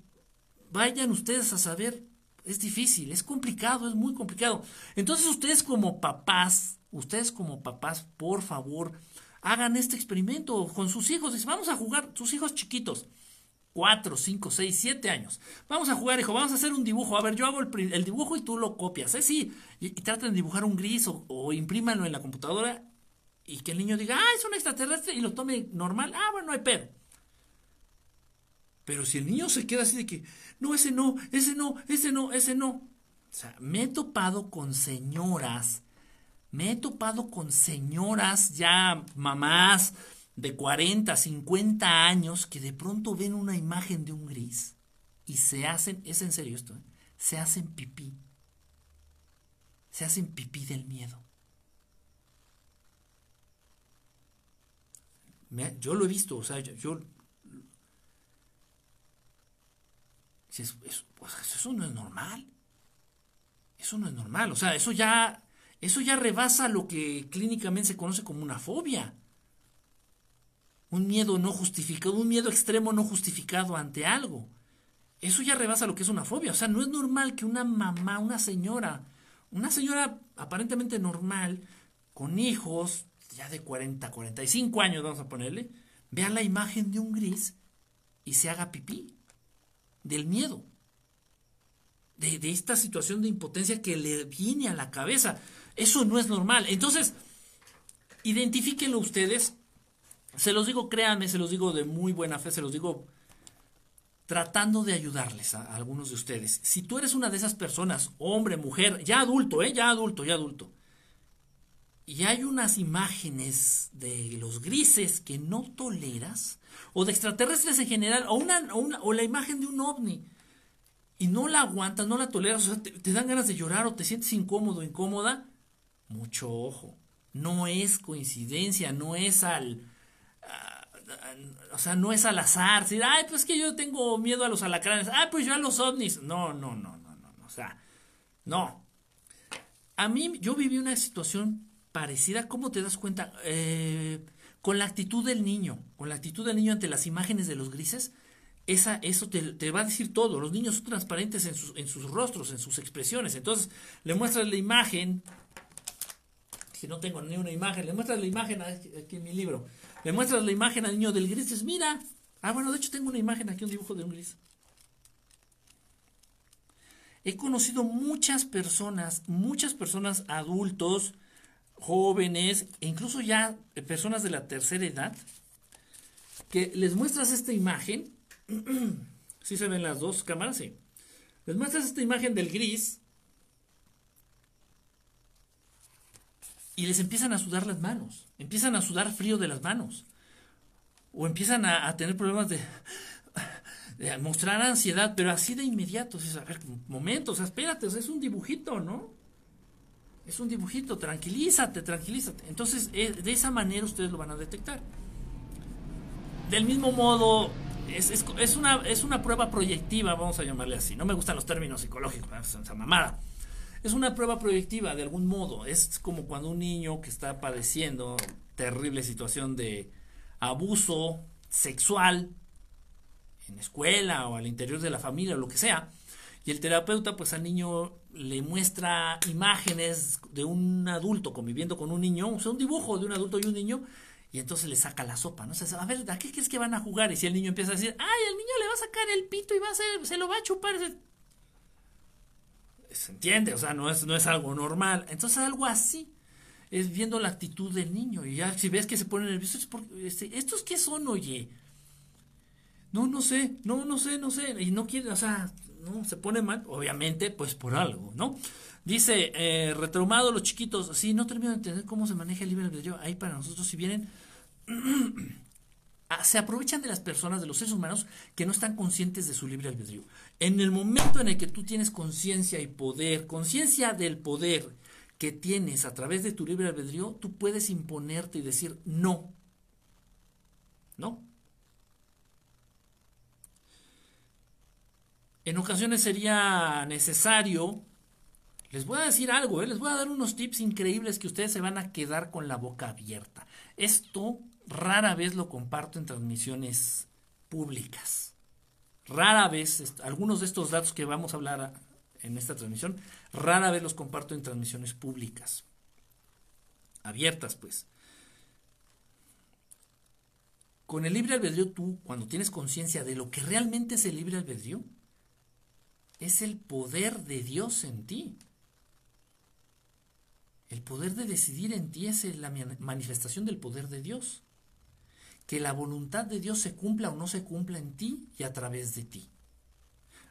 vayan ustedes a saber, es difícil, es complicado, es muy complicado. Entonces ustedes como papás, ustedes como papás, por favor, hagan este experimento con sus hijos. Vamos a jugar, sus hijos chiquitos, cuatro, cinco, seis, siete años. Vamos a jugar, hijo, vamos a hacer un dibujo. A ver, yo hago el, dibujo y tú lo copias, ¿eh? Sí, y, traten de dibujar un gris o, o imprímanlo en la computadora y que el niño diga, ah, es un extraterrestre y lo tome normal. Ah, bueno, no hay pedo. Pero si el niño se queda así de que, no, ese no, ese no, ese no, ese no. O sea, me he topado con señoras, me he topado con señoras ya mamás de 40, 50 años que de pronto ven una imagen de un gris y se hacen, es en serio esto, ¿eh? se hacen pipí. Se hacen pipí del miedo. yo lo he visto, o sea, yo Pues, eso no es normal. Eso no es normal. O sea, eso ya, eso ya rebasa lo que clínicamente se conoce como una fobia. Un miedo no justificado, un miedo extremo no justificado ante algo. Eso ya rebasa lo que es una fobia. O sea, no es normal que una mamá, una señora, una señora aparentemente normal, con hijos, ya de 40, 45 años, vamos a ponerle, vea la imagen de un gris y se haga pipí del miedo, de, esta situación de impotencia que le viene a la cabeza. Eso no es normal. Entonces, identifíquenlo ustedes. Se los digo, créanme, se los digo de muy buena fe, se los digo tratando de ayudarles a, algunos de ustedes. Si tú eres una de esas personas, hombre, mujer, ya adulto, ¿eh? ya adulto, ya adulto, y hay unas imágenes de los grises que no toleras, o de extraterrestres en general, o, una, o, la imagen de un ovni, y no la aguantas, no la toleras, o sea, te, dan ganas de llorar o te sientes incómodo, incómoda, mucho ojo. No es coincidencia, no es al... o sea, no es al azar. Decir, ay, pues que yo tengo miedo a los alacranes. Ay, pues yo a los ovnis. No, no, no, no, no. O sea, no. A mí, yo viví una situación parecida, ¿cómo te das cuenta? Eh, con la actitud del niño, con la actitud del niño ante las imágenes de los grises, esa, eso te, va a decir todo. Los niños son transparentes en sus, en sus rostros, en sus expresiones. Entonces, le muestras la imagen, si no tengo ni una imagen, le muestras la imagen aquí en mi libro, le muestras la imagen al niño del gris, dices, mira, ah, bueno, de hecho tengo una imagen aquí, un dibujo de un gris. He conocido muchas personas, muchas personas adultos, jóvenes e incluso ya personas de la tercera edad, que les muestras esta imagen, si se ven las dos cámaras, sí, les muestras esta imagen del gris y les empiezan a sudar las manos, empiezan a sudar frío de las manos, o empiezan a, tener problemas de, mostrar ansiedad, pero así de inmediato, es, a ver, momentos, espérate, es un dibujito, ¿no? Es un dibujito, tranquilízate, tranquilízate. Entonces, eh, de esa manera ustedes lo van a detectar. Del mismo modo, es, una, es una prueba proyectiva, vamos a llamarle así. No me gustan los términos psicológicos, esa mamada. Es una prueba proyectiva, de algún modo. Es como cuando un niño que está padeciendo terrible situación de abuso sexual en escuela o al interior de la familia o lo que sea, Y el terapeuta, pues al niño le muestra imágenes de un adulto conviviendo con un niño, o sea, un dibujo de un adulto y un niño, y entonces le saca la sopa, ¿no? O sea, a ver, ¿a qué crees que van a jugar? Y si el niño empieza a decir, ay, el niño le va a sacar el pito y va a ser, se lo va a chupar. Se entiende, o sea, no es, no es algo normal. Entonces, algo así es viendo la actitud del niño. Y ya si ves que se pone nervioso, es porque, este, ¿estos qué son, oye? No, no sé, no, no sé, no sé. Y no quiere, o sea, no, se pone mal, obviamente, pues por algo, ¿no? Dice, eh, retraumado los chiquitos, sí, no termino de entender cómo se maneja el libre albedrío. Ahí para nosotros, si vienen, se aprovechan de las personas, de los seres humanos, que no están conscientes de su libre albedrío. En el momento en el que tú tienes conciencia y poder, conciencia del poder que tienes a través de tu libre albedrío, tú puedes imponerte y decir no. ¿No? En ocasiones sería necesario, les voy a decir algo, ¿eh? les voy a dar unos tips increíbles que ustedes se van a quedar con la boca abierta. Esto rara vez lo comparto en transmisiones públicas. Rara vez, algunos de estos datos que vamos a hablar en esta transmisión, rara vez los comparto en transmisiones públicas. Abiertas, pues. Con el libre albedrío tú, cuando tienes conciencia de lo que realmente es el libre albedrío, es el poder de Dios en ti. El poder de decidir en ti es la manifestación del poder de Dios. Que la voluntad de Dios se cumpla o no se cumpla en ti y a través de ti.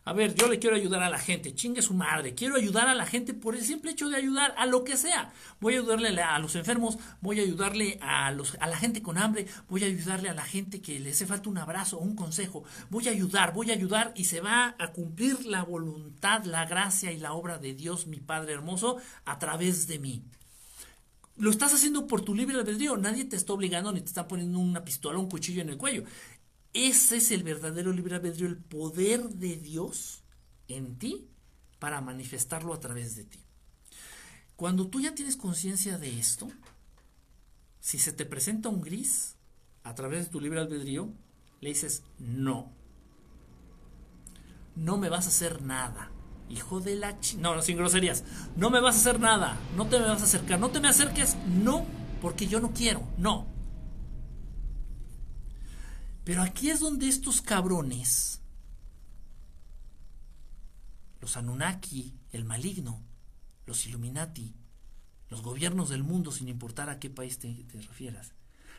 A ver, yo le quiero ayudar a la gente, chingue su madre, quiero ayudar a la gente por el simple hecho de ayudar a lo que sea. Voy a ayudarle a los enfermos, voy a ayudarle a, los, a la gente con hambre, voy a ayudarle a la gente que le hace falta un abrazo o un consejo. Voy a ayudar, voy a ayudar y se va a cumplir la voluntad, la gracia y la obra de Dios, mi Padre hermoso, a través de mí. Lo estás haciendo por tu libre albedrío, nadie te está obligando ni te está poniendo una pistola o un cuchillo en el cuello. Ese es el verdadero libre albedrío, el poder de Dios en ti para manifestarlo a través de ti. Cuando tú ya tienes conciencia de esto, si se te presenta un gris a través de tu libre albedrío, le dices no. No me vas a hacer nada. Hijo de la. No, no, sin groserías. No me vas a hacer nada. No te me vas a acercar. No te me acerques. No, porque yo no quiero. No. Pero aquí es donde estos cabrones, los Anunnaki, el maligno, los Illuminati, los gobiernos del mundo, sin importar a qué país te, te refieras,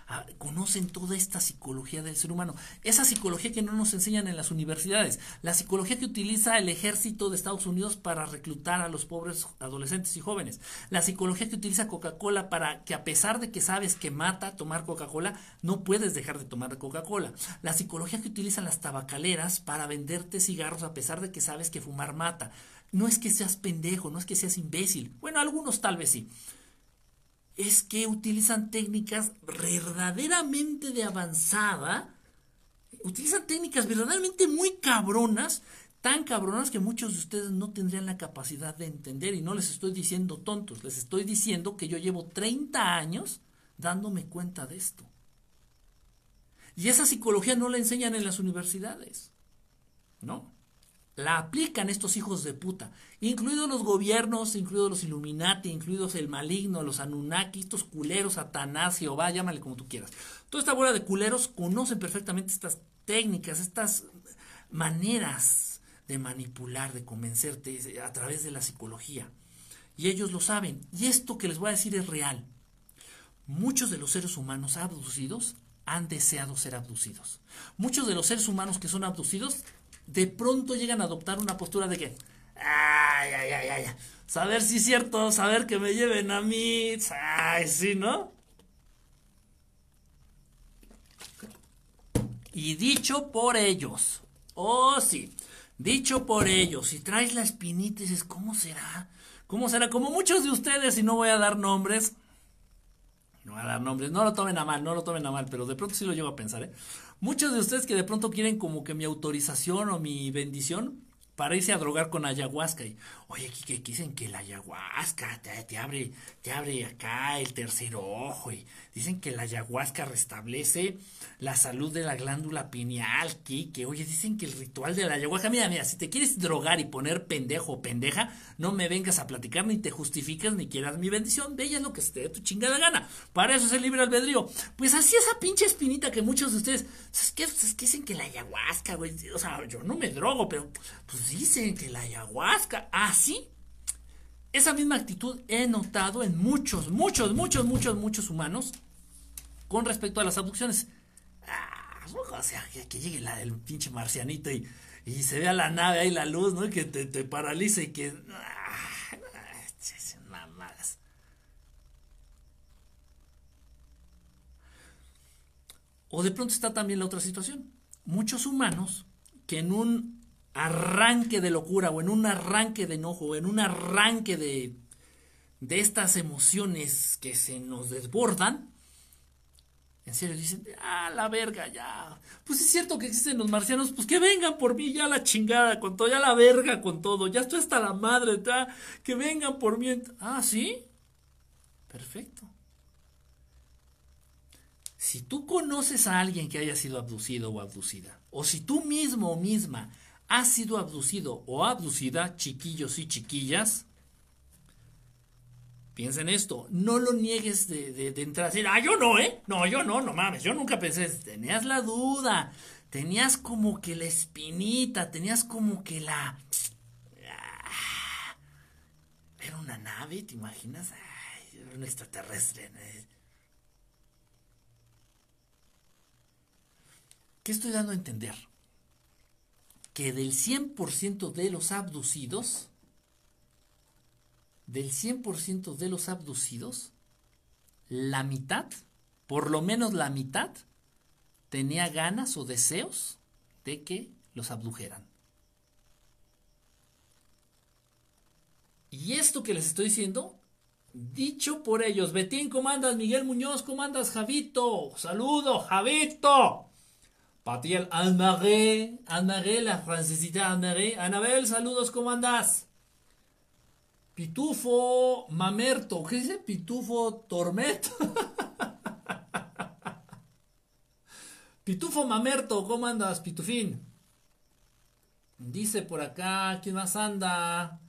Ah, conocen toda esta psicología del ser humano. Esa psicología que no nos enseñan en las universidades. La psicología que utiliza el ejército de Estados Unidos para reclutar a los pobres adolescentes y jóvenes. La psicología que utiliza Coca-Cola para que a pesar de que sabes que mata tomar Coca-Cola, no puedes dejar de tomar Coca-Cola. La psicología que utilizan las tabacaleras para venderte cigarros a pesar de que sabes que fumar mata. No es que seas pendejo, no es que seas imbécil. Bueno, algunos tal vez sí es que utilizan técnicas verdaderamente de avanzada, utilizan técnicas verdaderamente muy cabronas, tan cabronas que muchos de ustedes no tendrían la capacidad de entender y no les estoy diciendo tontos, les estoy diciendo que yo llevo 30 años dándome cuenta de esto. Y esa psicología no la enseñan en las universidades. ¿No? La aplican estos hijos de puta, incluidos los gobiernos, incluidos los Illuminati, incluidos el maligno, los Anunnaki, estos culeros, Satanás, Jehová, llámale como tú quieras. Toda esta bola de culeros conocen perfectamente estas técnicas, estas maneras de manipular, de convencerte a través de la psicología. Y ellos lo saben. Y esto que les voy a decir es real. Muchos de los seres humanos abducidos han deseado ser abducidos. Muchos de los seres humanos que son abducidos de pronto llegan a adoptar una postura de que, ay, ay, ay, ay, saber si es cierto, saber que me lleven a mí, ay, sí, ¿no? Y dicho por ellos, oh sí, dicho por ellos, si traes la espinita y ¿cómo será? ¿Cómo será? Como muchos de ustedes, y no voy a dar nombres, no voy a dar nombres, no lo tomen a mal, no lo tomen a mal, pero de pronto sí lo llevo a pensar, ¿eh? Muchos de ustedes que de pronto quieren como que mi autorización o mi bendición, para irse a drogar con ayahuasca. Y, oye, que dicen que la ayahuasca te, abre, te abre acá el tercer ojo. Y dicen que la ayahuasca restablece la salud de la glándula pineal, que Oye, dicen que el ritual de la ayahuasca, mira, mira, si te quieres drogar y poner pendejo o pendeja, no me vengas a platicar, ni te justificas, ni quieras mi bendición. De ella es lo que se te dé tu chingada gana. Para eso es el libre albedrío. Pues así esa pinche espinita que muchos de ustedes, es que, es que dicen que la ayahuasca, güey, o sea, yo no me drogo, pero pues dicen que la ayahuasca. ¿Ah, esa misma actitud he notado en muchos, muchos, muchos, muchos, muchos humanos con respecto a las abducciones. Ah, o sea, que, llegue la, el pinche marcianito y, y, se vea la nave ahí, la luz, ¿no? Que te, te paralice y que... Ah, mamadas. O de pronto está también la otra situación. Muchos humanos que en un arranque de locura o en un arranque de enojo o en un arranque de, de estas emociones que se nos desbordan, en serio dicen, ah, la verga, ya. Pues es cierto que existen los marcianos, pues que vengan por mí, ya la chingada, con todo, ya la verga con todo, ya estoy hasta la madre, que vengan por mí. Ah, sí. Perfecto. Si tú conoces a alguien que haya sido abducido o abducida, o si tú mismo o misma ha sido abducido o abducida, chiquillos y chiquillas, piensa en esto, no lo niegues de, de, de entrar a decir, ah, yo no, ¿eh? No, yo no, no mames, yo nunca pensé, tenías la duda, tenías como que la espinita, tenías como que la... Ah, era una nave, ¿te imaginas? era un extraterrestre. ¿Qué estoy dando a entender? Que del 100% de los abducidos, del 100% de los abducidos, la mitad, por lo menos la mitad, tenía ganas o deseos de que los abdujeran. Y esto que les estoy diciendo, dicho por ellos. Betín, ¿cómo andas? Miguel Muñoz, ¿cómo andas? Javito, saludo, Javito. Patiel Almaré, la francesita Almaré. Anabel, saludos, ¿cómo andas? Pitufo Mamerto, ¿qué dice? Pitufo Tormet. Pitufo Mamerto, ¿cómo andas, Pitufín? Dice por acá, ¿quién más anda?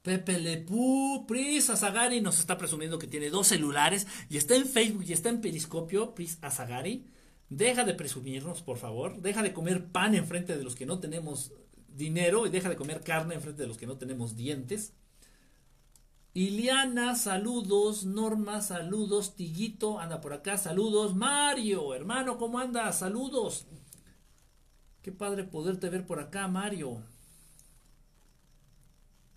Pepe Lepú, Pris Azagari nos está presumiendo que tiene dos celulares y está en Facebook y está en Periscopio, Pris Azagari. Deja de presumirnos, por favor. Deja de comer pan en frente de los que no tenemos dinero y deja de comer carne en frente de los que no tenemos dientes. Iliana, saludos. Norma, saludos. Tiguito, anda por acá, saludos. Mario, hermano, ¿cómo andas? Saludos. Qué padre poderte ver por acá, Mario.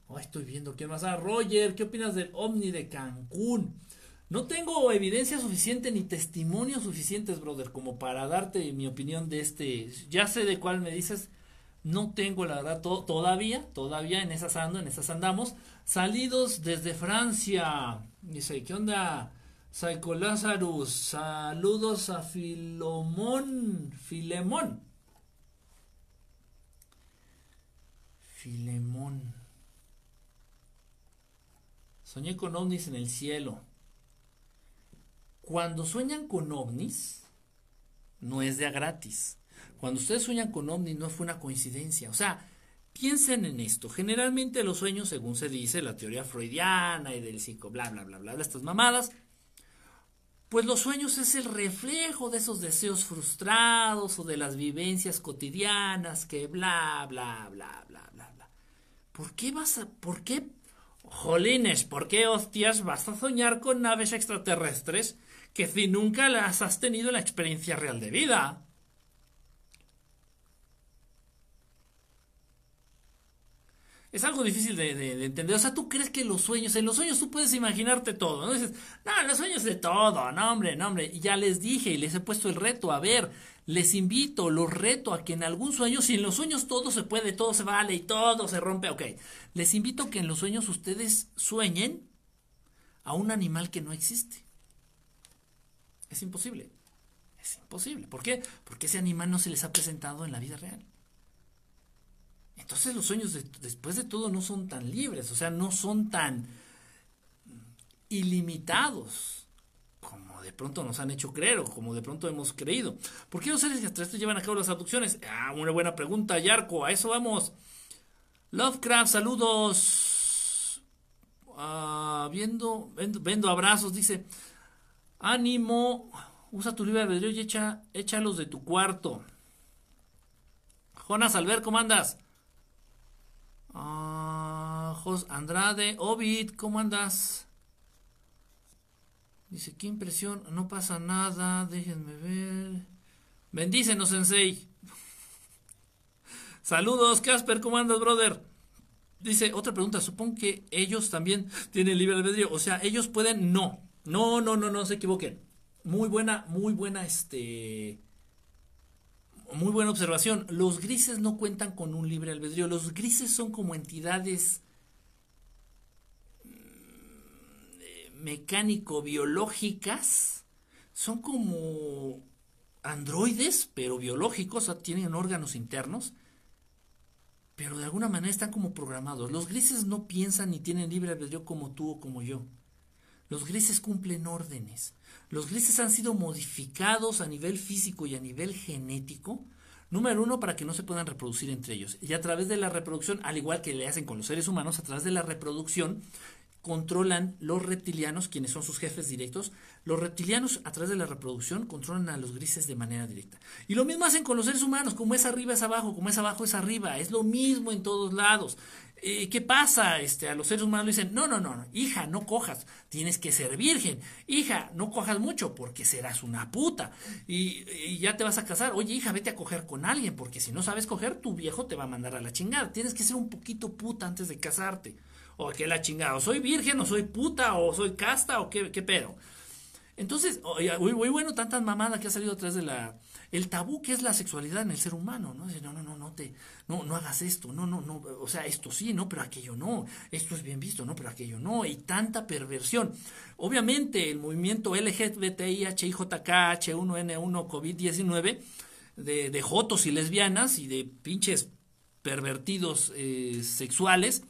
Oh, estoy viendo quién más. Ah, Roger, ¿qué opinas del Omni de Cancún? No tengo evidencia suficiente ni testimonios suficientes, brother, como para darte mi opinión de este. Ya sé de cuál me dices. No tengo la verdad todavía, todavía en esas ando, en esas andamos. Salidos desde Francia. Dice, ¿qué onda? Psycho Lazarus, saludos a Filomón, Filemón. Filemón. Soñé con ovnis en el cielo. Cuando sueñan con ovnis, no es de a gratis. Cuando ustedes sueñan con ovnis, no fue una coincidencia. O sea, piensen en esto. Generalmente los sueños, según se dice, la teoría freudiana y del psico, bla, bla, bla, bla, bla, estas mamadas, pues los sueños es el reflejo de esos deseos frustrados o de las vivencias cotidianas que bla, bla, bla, bla, bla, bla. ¿Por qué vas a, por qué, jolines, por qué hostias vas a soñar con naves extraterrestres que si nunca las has tenido la experiencia real de vida. Es algo difícil de, entender. O sea, tú crees que los sueños, en los sueños tú puedes imaginarte todo, ¿no? Dices, no, los sueños de todo, no, hombre, no, hombre. Ya les dije y les he puesto el reto. A ver, les invito, los reto a que en algún sueño, si en los sueños todo se puede, todo se vale y todo se rompe, ok. Les invito a que en los sueños ustedes sueñen a un animal que no existe. Es imposible. Es imposible. ¿Por qué? Porque ese animal no se les ha presentado en la vida real. entonces los sueños después de todo no son tan libres, o sea, no son tan ilimitados como de pronto nos han hecho creer o como de pronto hemos creído. ¿Por qué los seres extraterrestres llevan a cabo las abducciones? Ah, una buena pregunta, Yarko, a eso vamos. Lovecraft, saludos. Ah, viendo, vendo, abrazos, dice. Ánimo, usa tu libre albedrío y echa, échalos de tu cuarto. Jonas Albert, ¿cómo andas? Ah, Jos Andrade, Ovid, ¿cómo andas? Dice, qué impresión, no pasa nada, déjenme ver. Bendícenos, Sensei. Saludos, Casper, ¿cómo andas, brother? Dice, otra pregunta, supongo que ellos también tienen libre albedrío, o sea, ellos pueden, no, no, no, no, no se equivoquen. Muy buena, muy buena, este, muy buena observación. Los grises no cuentan con un libre albedrío, los grises son como entidades mm, mecánico-biológicas, son como androides, pero biológicos, tienen órganos internos pero de alguna manera están como programados. Los grises no piensan ni tienen libre albedrío como tú o como yo. Los grises cumplen órdenes. Los grises han sido modificados a nivel físico y a nivel genético. Número uno, para que no se puedan reproducir entre ellos. Y a través de la reproducción, al igual que le hacen con los seres humanos, a través de la reproducción, controlan los reptilianos, quienes son sus jefes directos. Los reptilianos, a través de la reproducción, controlan a los grises de manera directa. Y lo mismo hacen con los seres humanos, como es arriba es abajo, como es abajo es arriba. Es lo mismo en todos lados. Eh, ¿Qué pasa? Este, a los seres humanos le dicen, no, no, no, hija, no cojas, tienes que ser virgen. Hija, no cojas mucho porque serás una puta. Y, ya te vas a casar. Oye, hija, vete a coger con alguien porque si no sabes coger, tu viejo te va a mandar a la chingada. Tienes que ser un poquito puta antes de casarte o que la chingada, o soy virgen, o soy puta, o soy casta, o qué, qué pedo. Entonces, muy, bueno, tantas mamadas que ha salido atrás de la, el tabú que es la sexualidad en el ser humano, ¿no? no, no, no, no te, no, no hagas esto, no, no, no, o sea, esto sí, no, pero aquello no, esto es bien visto, no, pero aquello no, y tanta perversión. Obviamente, el movimiento LGBTI, HIJK, H1N1, COVID-19, de, de jotos y lesbianas y de pinches pervertidos eh, sexuales,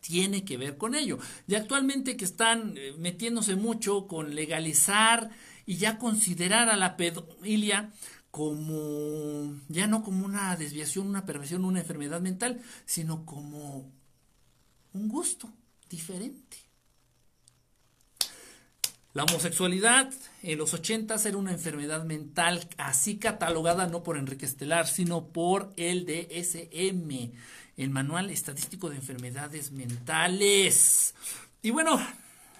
tiene que ver con ello. Y actualmente que están eh, metiéndose mucho con legalizar y ya considerar a la pedofilia como ya no como una desviación, una perversión, una enfermedad mental, sino como un gusto diferente. La homosexualidad en los 80 era una enfermedad mental así catalogada no por Enrique Estelar, sino por el DSM, el Manual Estadístico de Enfermedades Mentales. Y bueno,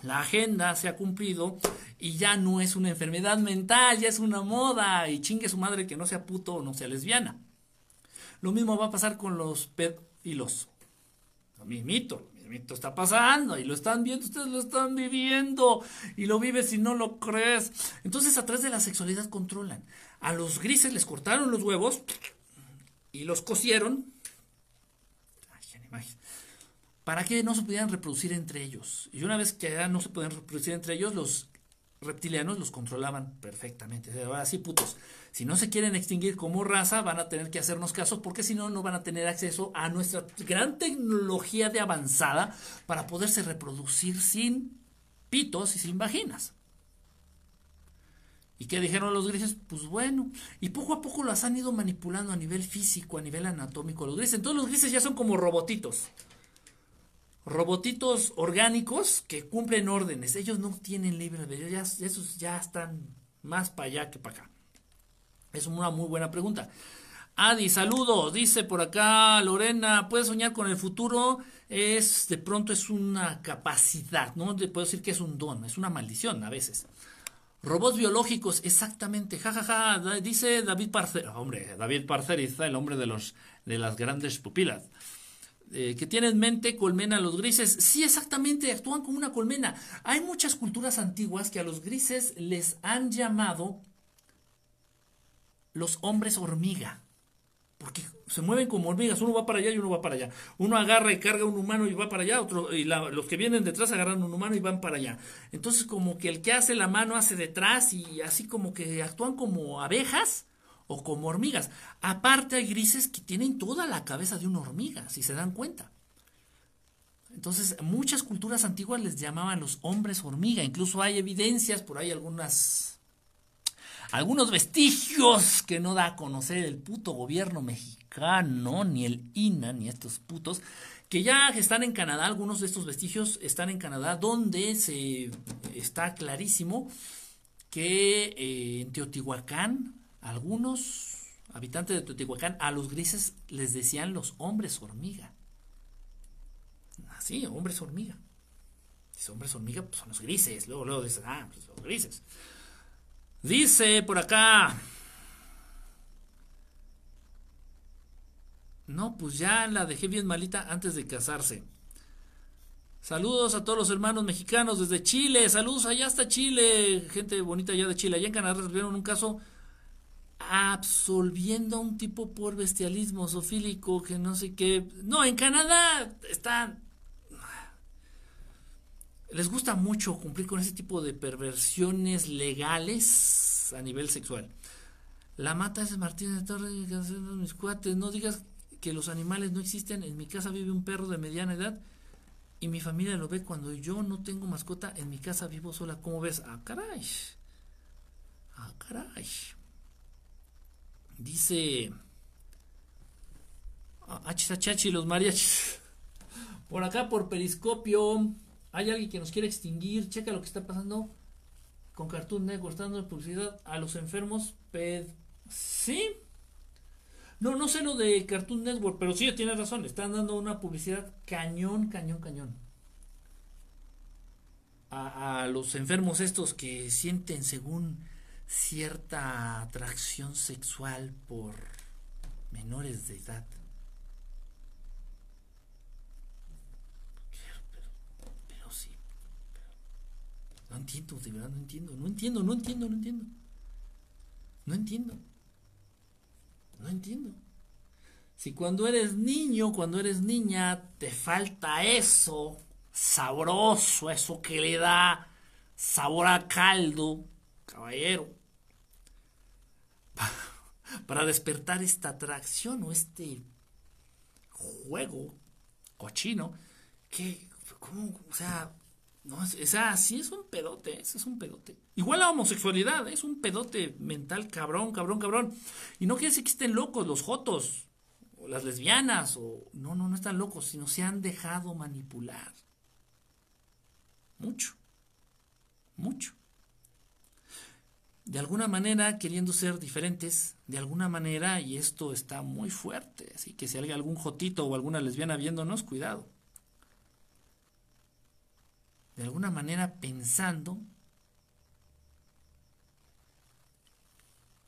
la agenda se ha cumplido y ya no es una enfermedad mental, ya es una moda y chingue su madre que no sea puto o no sea lesbiana. Lo mismo va a pasar con los pedófilos. Lo mismito, lo mismito está pasando y lo están viendo, ustedes lo están viviendo y lo vives y no lo crees. Entonces a través de la sexualidad controlan. A los grises les cortaron los huevos y los cosieron para que no se pudieran reproducir entre ellos. Y una vez que ya no se podían reproducir entre ellos, los reptilianos los controlaban perfectamente. Ahora sí, putos, si no se quieren extinguir como raza, van a tener que hacernos caso porque si no, no van a tener acceso a nuestra gran tecnología de avanzada para poderse reproducir sin pitos y sin vaginas. ¿Y qué dijeron los grises? Pues bueno, y poco a poco las han ido manipulando a nivel físico, a nivel anatómico los grises. Entonces los grises ya son como robotitos robotitos orgánicos que cumplen órdenes. Ellos no tienen libre albedrío, ya, esos ya están más para allá que para acá. Es una muy buena pregunta. Adi, saludos, dice por acá Lorena, puedes soñar con el futuro, es de pronto es una capacidad, no te puedo decir que es un don, es una maldición a veces. Robots biológicos, exactamente, jajaja, dice David Parcer, hombre, David Parceriza, el hombre de los de las grandes pupilas. Eh, que tiene en mente colmena los grises. Sí, exactamente, actúan como una colmena. Hay muchas culturas antiguas que a los grises les han llamado los hombres hormiga. Porque se mueven como hormigas, uno va para allá y uno va para allá. Uno agarra y carga un humano y va para allá, otro, y los que vienen detrás agarran un humano y van para allá. Entonces como que el que hace la mano hace detrás y así como que actúan como abejas o como hormigas. Aparte hay grises que tienen toda la cabeza de una hormiga, si se dan cuenta. Entonces, muchas culturas antiguas les llamaban los hombres hormiga. Incluso hay evidencias, por ahí algunas, algunos vestigios que no da a conocer el puto gobierno mexicano, ni el INA, ni estos putos, que ya están en Canadá, algunos de estos vestigios están en Canadá, donde se está clarísimo que eh, en Teotihuacán, algunos habitantes de Teotihuacán, a los grises les decían los hombres hormiga. Así, hombres hormiga. Dice hombres hormiga, pues son los grises. Luego, luego dice, ah, pues los grises. Dice por acá, No, pues ya la dejé bien malita antes de casarse. Saludos a todos los hermanos mexicanos desde Chile. Saludos allá hasta Chile. Gente bonita allá de Chile. Allá en Canadá resolvieron un caso absolviendo a un tipo por bestialismo zoofílico que no sé qué. No, en Canadá están... Les gusta mucho cumplir con ese tipo de perversiones legales a nivel sexual. La mata es Martínez de Torres, mis cuates. No digas que los animales no existen. En mi casa vive un perro de mediana edad y mi familia lo ve cuando yo no tengo mascota. En mi casa vivo sola. ¿Cómo ves? Ah, caray. Ah, caray. Dice. Ah, chachi los mariachis. Por acá, por periscopio. Hay alguien que nos quiere extinguir. Checa lo que está pasando con Cartoon Network. Dando publicidad a los enfermos. Ped. Sí. No, no sé lo de Cartoon Network, pero sí, tiene razón. Están dando una publicidad cañón, cañón, cañón. A, los enfermos estos que sienten según cierta atracción sexual por menores de edad. Pero, pero, sí. no entiendo, de verdad no entiendo. No entiendo, no entiendo, no entiendo. No entiendo. No entiendo. Si cuando eres niño, cuando eres niña, te falta eso sabroso, eso que le da sabor a caldo, caballero, para despertar esta atracción o este juego cochino, que, ¿cómo? O sea, no, sí es un pedote, eso es un pedote. Igual la homosexualidad, es un pedote mental cabrón, cabrón, cabrón. Y no quiere decir que estén locos los jotos, o las lesbianas, o... No, no, no están locos, sino se han dejado manipular. Mucho, mucho. De alguna manera, queriendo ser diferentes, de alguna manera, y esto está muy fuerte, así que si hay algún jotito o alguna lesbiana viéndonos, cuidado de alguna manera pensando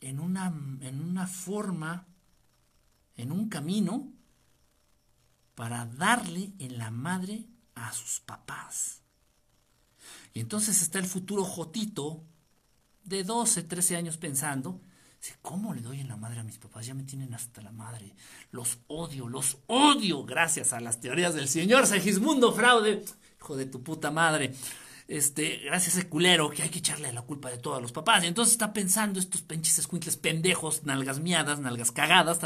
en una, en una forma, en un camino para darle en la madre a sus papás. Y entonces está el futuro Jotito de 12, 13 años pensando, ¿cómo le doy en la madre a mis papás? Ya me tienen hasta la madre. Los odio, los odio gracias a las teorías del señor Segismundo Fraude hijo de tu puta madre. Este, gracias a ese culero que hay que echarle la culpa de todos los papás. Y entonces está pensando estos pinches escuincles pendejos, nalgas miadas, nalgas cagadas.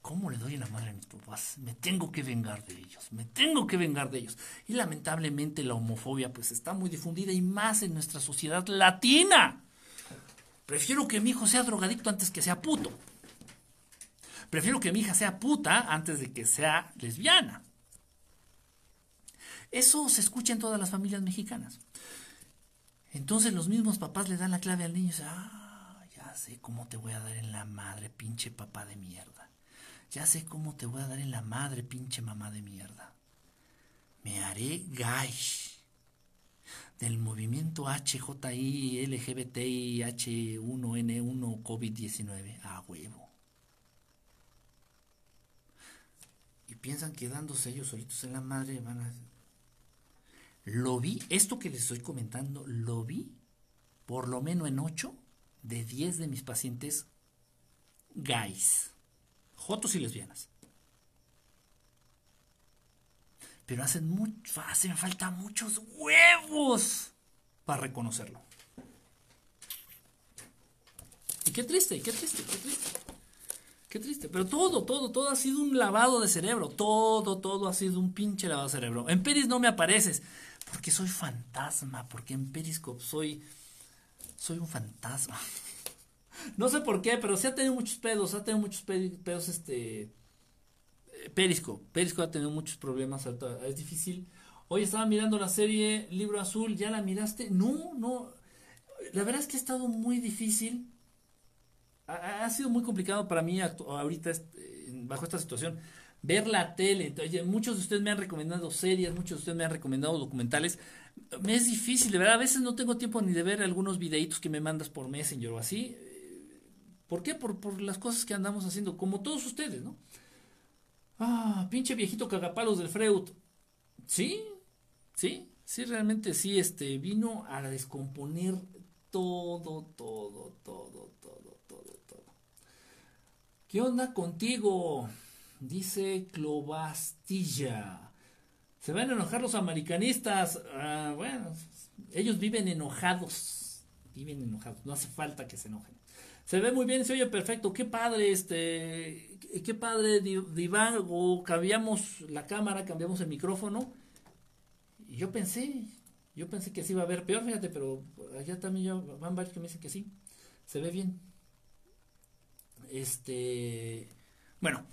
¿Cómo le doy la madre a mis papás? Me tengo que vengar de ellos, me tengo que vengar de ellos. Y lamentablemente la homofobia pues está muy difundida y más en nuestra sociedad latina. Prefiero que mi hijo sea drogadicto antes que sea puto. Prefiero que mi hija sea puta antes de que sea lesbiana. Eso se escucha en todas las familias mexicanas. Entonces los mismos papás le dan la clave al niño y dicen, ah, ya sé cómo te voy a dar en la madre, pinche papá de mierda. Ya sé cómo te voy a dar en la madre, pinche mamá de mierda. Me haré gay del movimiento HJI, LGBTI, H1N1, COVID-19. A huevo. Y piensan que dándose ellos solitos en la madre van a lo vi, esto que les estoy comentando, lo vi por lo menos en 8 de 10 de mis pacientes gays, jotos y lesbianas. Pero hacen mucho, hacen falta muchos huevos para reconocerlo. Y qué triste, qué triste, qué triste. Qué triste. Pero todo, todo, todo ha sido un lavado de cerebro. Todo, todo ha sido un pinche lavado de cerebro. En Peris no me apareces. Porque soy fantasma. Porque en Periscope soy. Soy un fantasma. No sé por qué, pero sí ha tenido muchos pedos. Ha tenido muchos pedos este. Periscope. Periscope ha tenido muchos problemas. Es difícil. Hoy estaba mirando la serie Libro Azul. ¿Ya la miraste? No, no. La verdad es que ha estado muy difícil ha, sido muy complicado para mí ahorita bajo esta situación ver la tele. muchos de ustedes me han recomendado series, muchos de ustedes me han recomendado documentales. Me es difícil, de verdad, a veces no tengo tiempo ni de ver algunos videitos que me mandas por Messenger o así. ¿Por qué? Por, por las cosas que andamos haciendo, como todos ustedes, ¿no? Ah, pinche viejito cagapalos del Freud. Sí, sí, sí, realmente sí, este, vino a descomponer todo, todo, todo, ¿Qué onda contigo? Dice Clovastilla. Se van a enojar los americanistas. Ah, bueno, ellos viven enojados. Viven enojados. No hace falta que se enojen. Se ve muy bien, se oye perfecto. Qué padre, este. Qué padre, Divago. Cambiamos la cámara, cambiamos el micrófono. Y yo pensé, yo pensé que se iba a ver peor, fíjate, pero allá también ya van varios que me dicen que sí. Se ve bien. Este, bueno,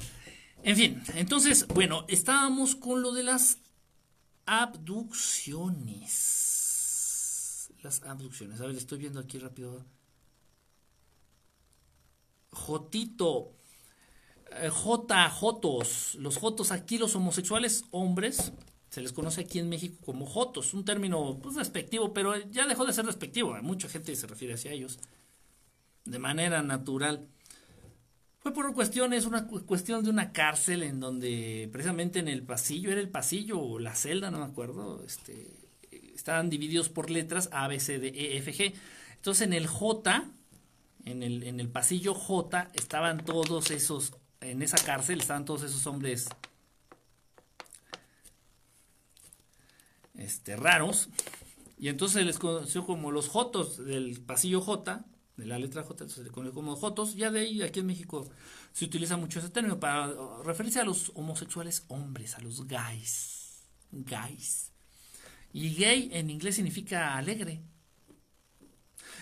en fin, entonces, bueno, estábamos con lo de las abducciones. Las abducciones. A ver, estoy viendo aquí rápido. Jotito. Eh, J, Jotos. Los Jotos aquí, los homosexuales hombres, se les conoce aquí en México como Jotos. Un término pues, despectivo, pero ya dejó de ser despectivo. Mucha gente se refiere hacia ellos de manera natural. Fue por cuestiones, una cuestión de una cárcel en donde precisamente en el pasillo, era el pasillo o la celda, no me acuerdo, este, estaban divididos por letras A, B, C, D, E, F, G. Entonces en el J, en el, en el pasillo J, estaban todos esos, en esa cárcel estaban todos esos hombres este, raros. Y entonces se les conoció como los Jotos del pasillo J, de la letra J, se le conoce como Jotos. Ya de ahí, aquí en México, se utiliza mucho ese término para referirse a los homosexuales hombres, a los gays. Gays. Y gay en inglés significa alegre.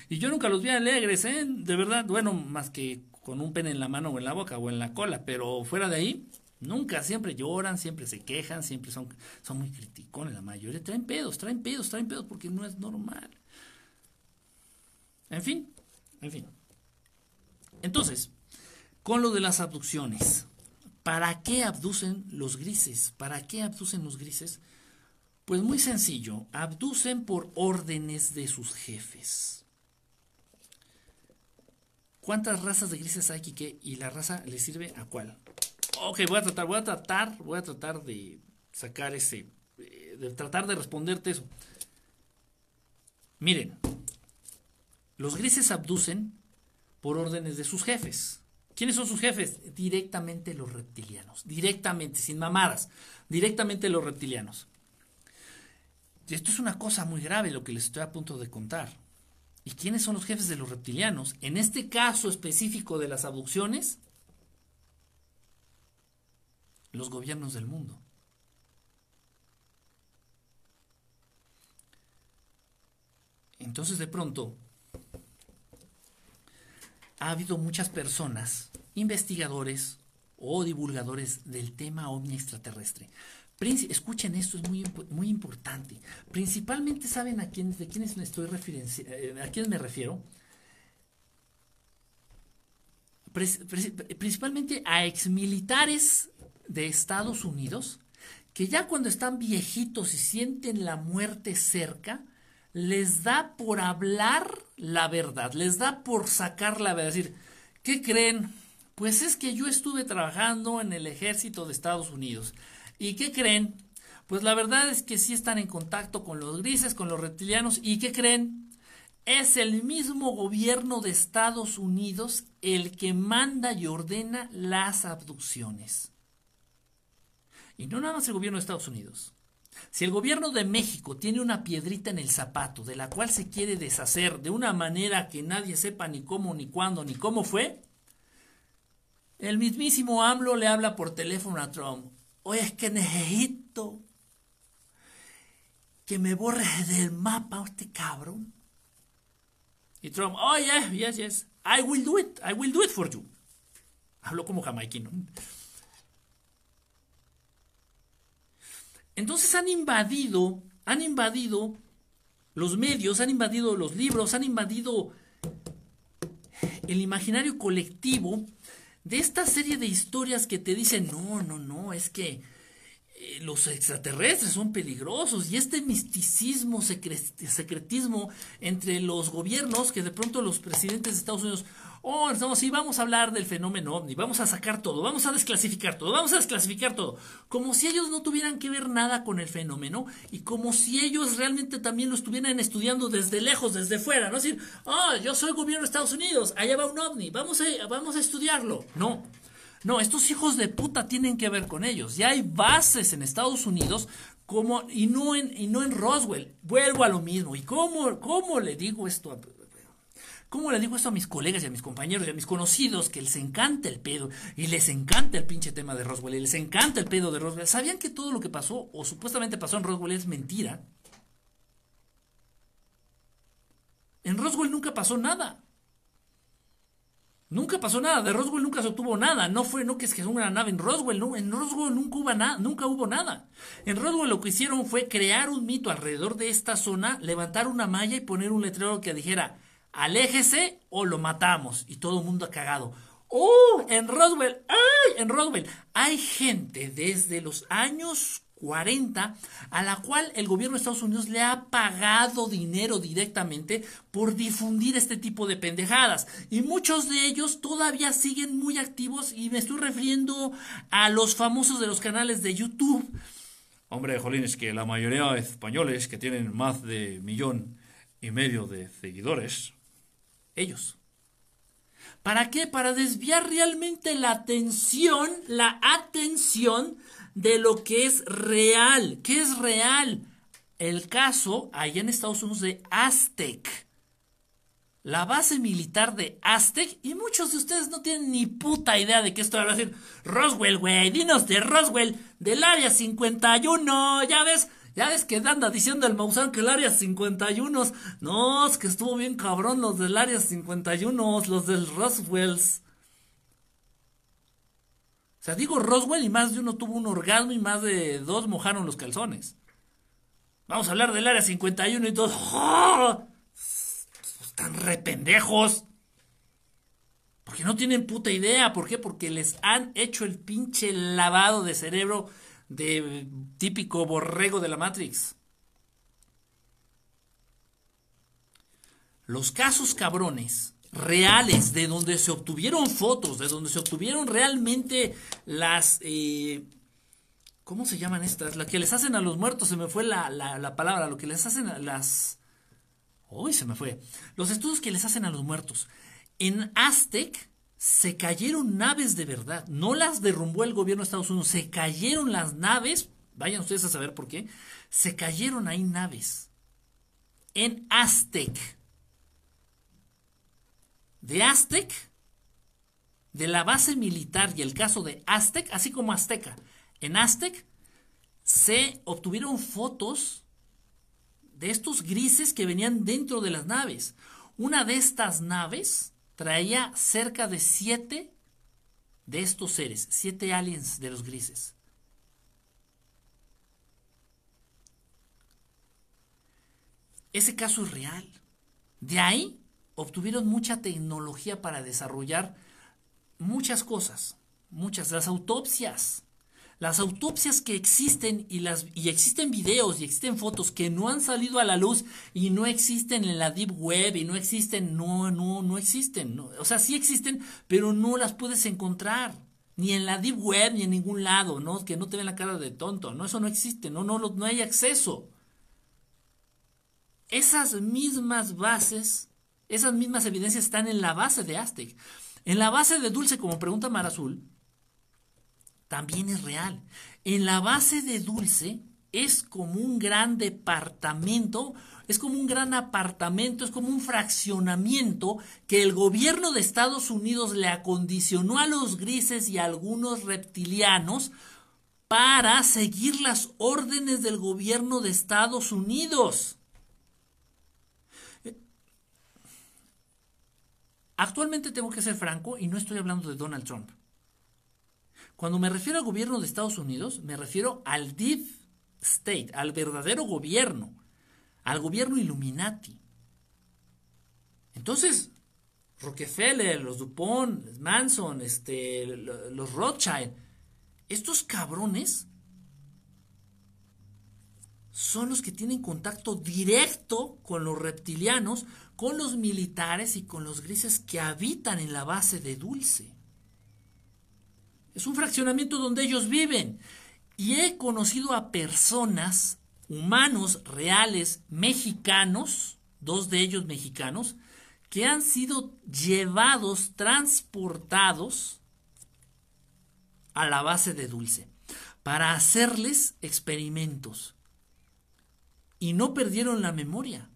Y yo nunca los vi alegres, ¿eh? De verdad, bueno, más que con un pene en la mano o en la boca o en la cola, pero fuera de ahí, nunca, siempre lloran, siempre se quejan, siempre son, son muy criticones, la mayoría traen pedos, traen pedos, traen pedos porque no es normal. En fin, en fin. Entonces, con lo de las abducciones, ¿para qué abducen los grises? ¿Para qué abducen los grises? Pues muy sencillo, abducen por órdenes de sus jefes. ¿Cuántas razas de grises hay, Kike? ¿Y la raza le sirve a cuál? Ok, voy a tratar, voy a tratar, voy a tratar de sacar ese, eh, de tratar de responderte eso. Miren, los grises abducen por órdenes de sus jefes. ¿Quiénes son sus jefes? Directamente los reptilianos. Directamente, sin mamadas. Directamente los reptilianos. Y esto es una cosa muy grave lo que les estoy a punto de contar. ¿Y quiénes son los jefes de los reptilianos? En este caso específico de las abducciones, los gobiernos del mundo. Entonces de pronto ha habido muchas personas, investigadores o divulgadores del tema ovni extraterrestre. Escuchen esto, es muy, muy importante. Principalmente saben a quién, de quiénes me estoy eh, a quiénes me refiero. principalmente a exmilitares de Estados Unidos que ya cuando están viejitos y sienten la muerte cerca, les da por hablar la verdad, les da por sacar la verdad. Es decir, ¿qué creen? Pues es que yo estuve trabajando en el ejército de Estados Unidos. ¿Y qué creen? Pues la verdad es que sí están en contacto con los grises, con los reptilianos. ¿Y qué creen? Es el mismo gobierno de Estados Unidos el que manda y ordena las abducciones. Y no nada más el gobierno de Estados Unidos. Si el gobierno de México tiene una piedrita en el zapato de la cual se quiere deshacer de una manera que nadie sepa ni cómo, ni cuándo, ni cómo fue, El mismísimo AMLO le habla por teléfono a Trump. Oye, es que necesito que me borres del mapa este cabrón. Y Trump, oh yeah, yes, yes, I will do it, I will do it for you. Habló como jamaiquino. Entonces han invadido, han invadido los medios, han invadido los libros, han invadido el imaginario colectivo de esta serie de historias que te dicen, no, no, no, es que los extraterrestres son peligrosos y este misticismo, secretismo entre los gobiernos que de pronto los presidentes de Estados Unidos, oh, no, sí, vamos a hablar del fenómeno ovni, vamos a sacar todo, vamos a desclasificar todo, vamos a desclasificar todo, como si ellos no tuvieran que ver nada con el fenómeno y como si ellos realmente también lo estuvieran estudiando desde lejos, desde fuera, no es decir, oh, yo soy gobierno de Estados Unidos, allá va un ovni, vamos a, vamos a estudiarlo, no. No, estos hijos de puta tienen que ver con ellos. Ya hay bases en Estados Unidos como, y, no en, y no en Roswell. Vuelvo a lo mismo. ¿Y cómo, cómo le digo esto a, ¿Cómo le digo esto a mis colegas y a mis compañeros y a mis conocidos que les encanta el pedo y les encanta el pinche tema de Roswell y les encanta el pedo de Roswell? ¿Sabían que todo lo que pasó o supuestamente pasó en Roswell es mentira? En Roswell nunca pasó nada. Nunca pasó nada, de Roswell nunca se obtuvo nada, no fue, no que es que una nave en Roswell, no, en Roswell nunca hubo, nada, nunca hubo nada. En Roswell lo que hicieron fue crear un mito alrededor de esta zona, levantar una malla y poner un letrero que dijera, aléjese o lo matamos. Y todo el mundo ha cagado. ¡Oh! En Roswell, ¡ay! En Roswell hay gente desde los años 40, a la cual el gobierno de Estados Unidos le ha pagado dinero directamente por difundir este tipo de pendejadas. Y muchos de ellos todavía siguen muy activos y me estoy refiriendo a los famosos de los canales de YouTube. Hombre, Jolín, es que la mayoría de españoles que tienen más de millón y medio de seguidores, ellos. ¿Para qué? Para desviar realmente la atención, la atención de lo que es real. ¿Qué es real? El caso allá en Estados Unidos de Aztec. La base militar de Aztec. Y muchos de ustedes no tienen ni puta idea de qué estoy hablando. Roswell, güey. Dinos de Roswell. Del área 51. Ya ves. Ya ves que anda diciendo el Maussan que el área 51. No, es que estuvo bien cabrón los del área 51. Los del Roswells. O sea, digo Roswell y más de uno tuvo un orgasmo y más de dos mojaron los calzones. Vamos a hablar del área 51 y todos. ¡Oh! Están rependejos. Porque no tienen puta idea. ¿Por qué? Porque les han hecho el pinche lavado de cerebro de típico borrego de la Matrix. Los casos cabrones reales, de donde se obtuvieron fotos, de donde se obtuvieron realmente las... Eh, ¿Cómo se llaman estas? La que les hacen a los muertos, se me fue la, la, palabra, lo que les hacen a las... Uy, se me fue. Los estudios que les hacen a los muertos. En Aztec se cayeron naves de verdad, no las derrumbó el gobierno de Estados Unidos, se cayeron las naves, vayan ustedes a saber por qué, se cayeron ahí naves. En Aztec de Aztec, de la base militar y el caso de Aztec, así como Azteca. En Aztec se obtuvieron fotos de estos grises que venían dentro de las naves. Una de estas naves traía cerca de siete de estos seres, siete aliens de los grises. Ese caso es real. De ahí obtuvieron mucha tecnología para desarrollar muchas cosas, muchas, las autopsias. Las autopsias que existen y, las, y existen videos y existen fotos que no han salido a la luz y no existen en la deep web y no existen, no, no, no existen. o sea, sí existen, pero no las puedes encontrar. Ni en la deep web ni en ningún lado, ¿no? Que no te ven la cara de tonto, ¿no? Eso no existe, no, no, no hay acceso. Esas mismas bases esas mismas evidencias están en la base de Aztec. En la base de Dulce, como pregunta Mar Azul, también es real. En la base de Dulce es como un gran departamento, es como un gran apartamento, es como un fraccionamiento que el gobierno de Estados Unidos le acondicionó a los grises y a algunos reptilianos para seguir las órdenes del gobierno de Estados Unidos. Actualmente tengo que ser franco y no estoy hablando de Donald Trump. Cuando me refiero al gobierno de Estados Unidos, me refiero al deep state, al verdadero gobierno, al gobierno Illuminati. Entonces, Rockefeller, los Dupont, Manson, este, los Rothschild, estos cabrones son los que tienen contacto directo con los reptilianos, con los militares y con los grises que habitan en la base de Dulce. Es un fraccionamiento donde ellos viven. Y he conocido a personas, humanos reales, mexicanos, dos de ellos mexicanos, que han sido llevados, transportados a la base de Dulce para hacerles experimentos y no perdieron la memoria.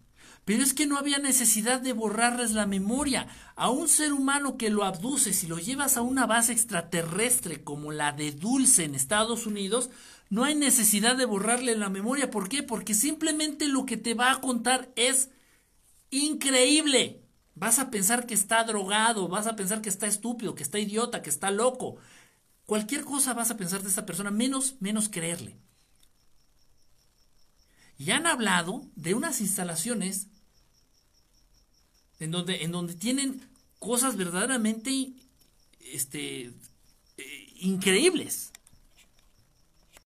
Pero es que no había necesidad de borrarles la memoria. A un ser humano que lo abduces y lo llevas a una base extraterrestre como la de Dulce en Estados Unidos, no hay necesidad de borrarle la memoria. ¿Por qué? Porque simplemente lo que te va a contar es increíble. Vas a pensar que está drogado, vas a pensar que está estúpido, que está idiota, que está loco. Cualquier cosa vas a pensar de esa persona, menos, menos creerle. Y han hablado de unas instalaciones en donde, en donde tienen cosas verdaderamente este, eh, increíbles.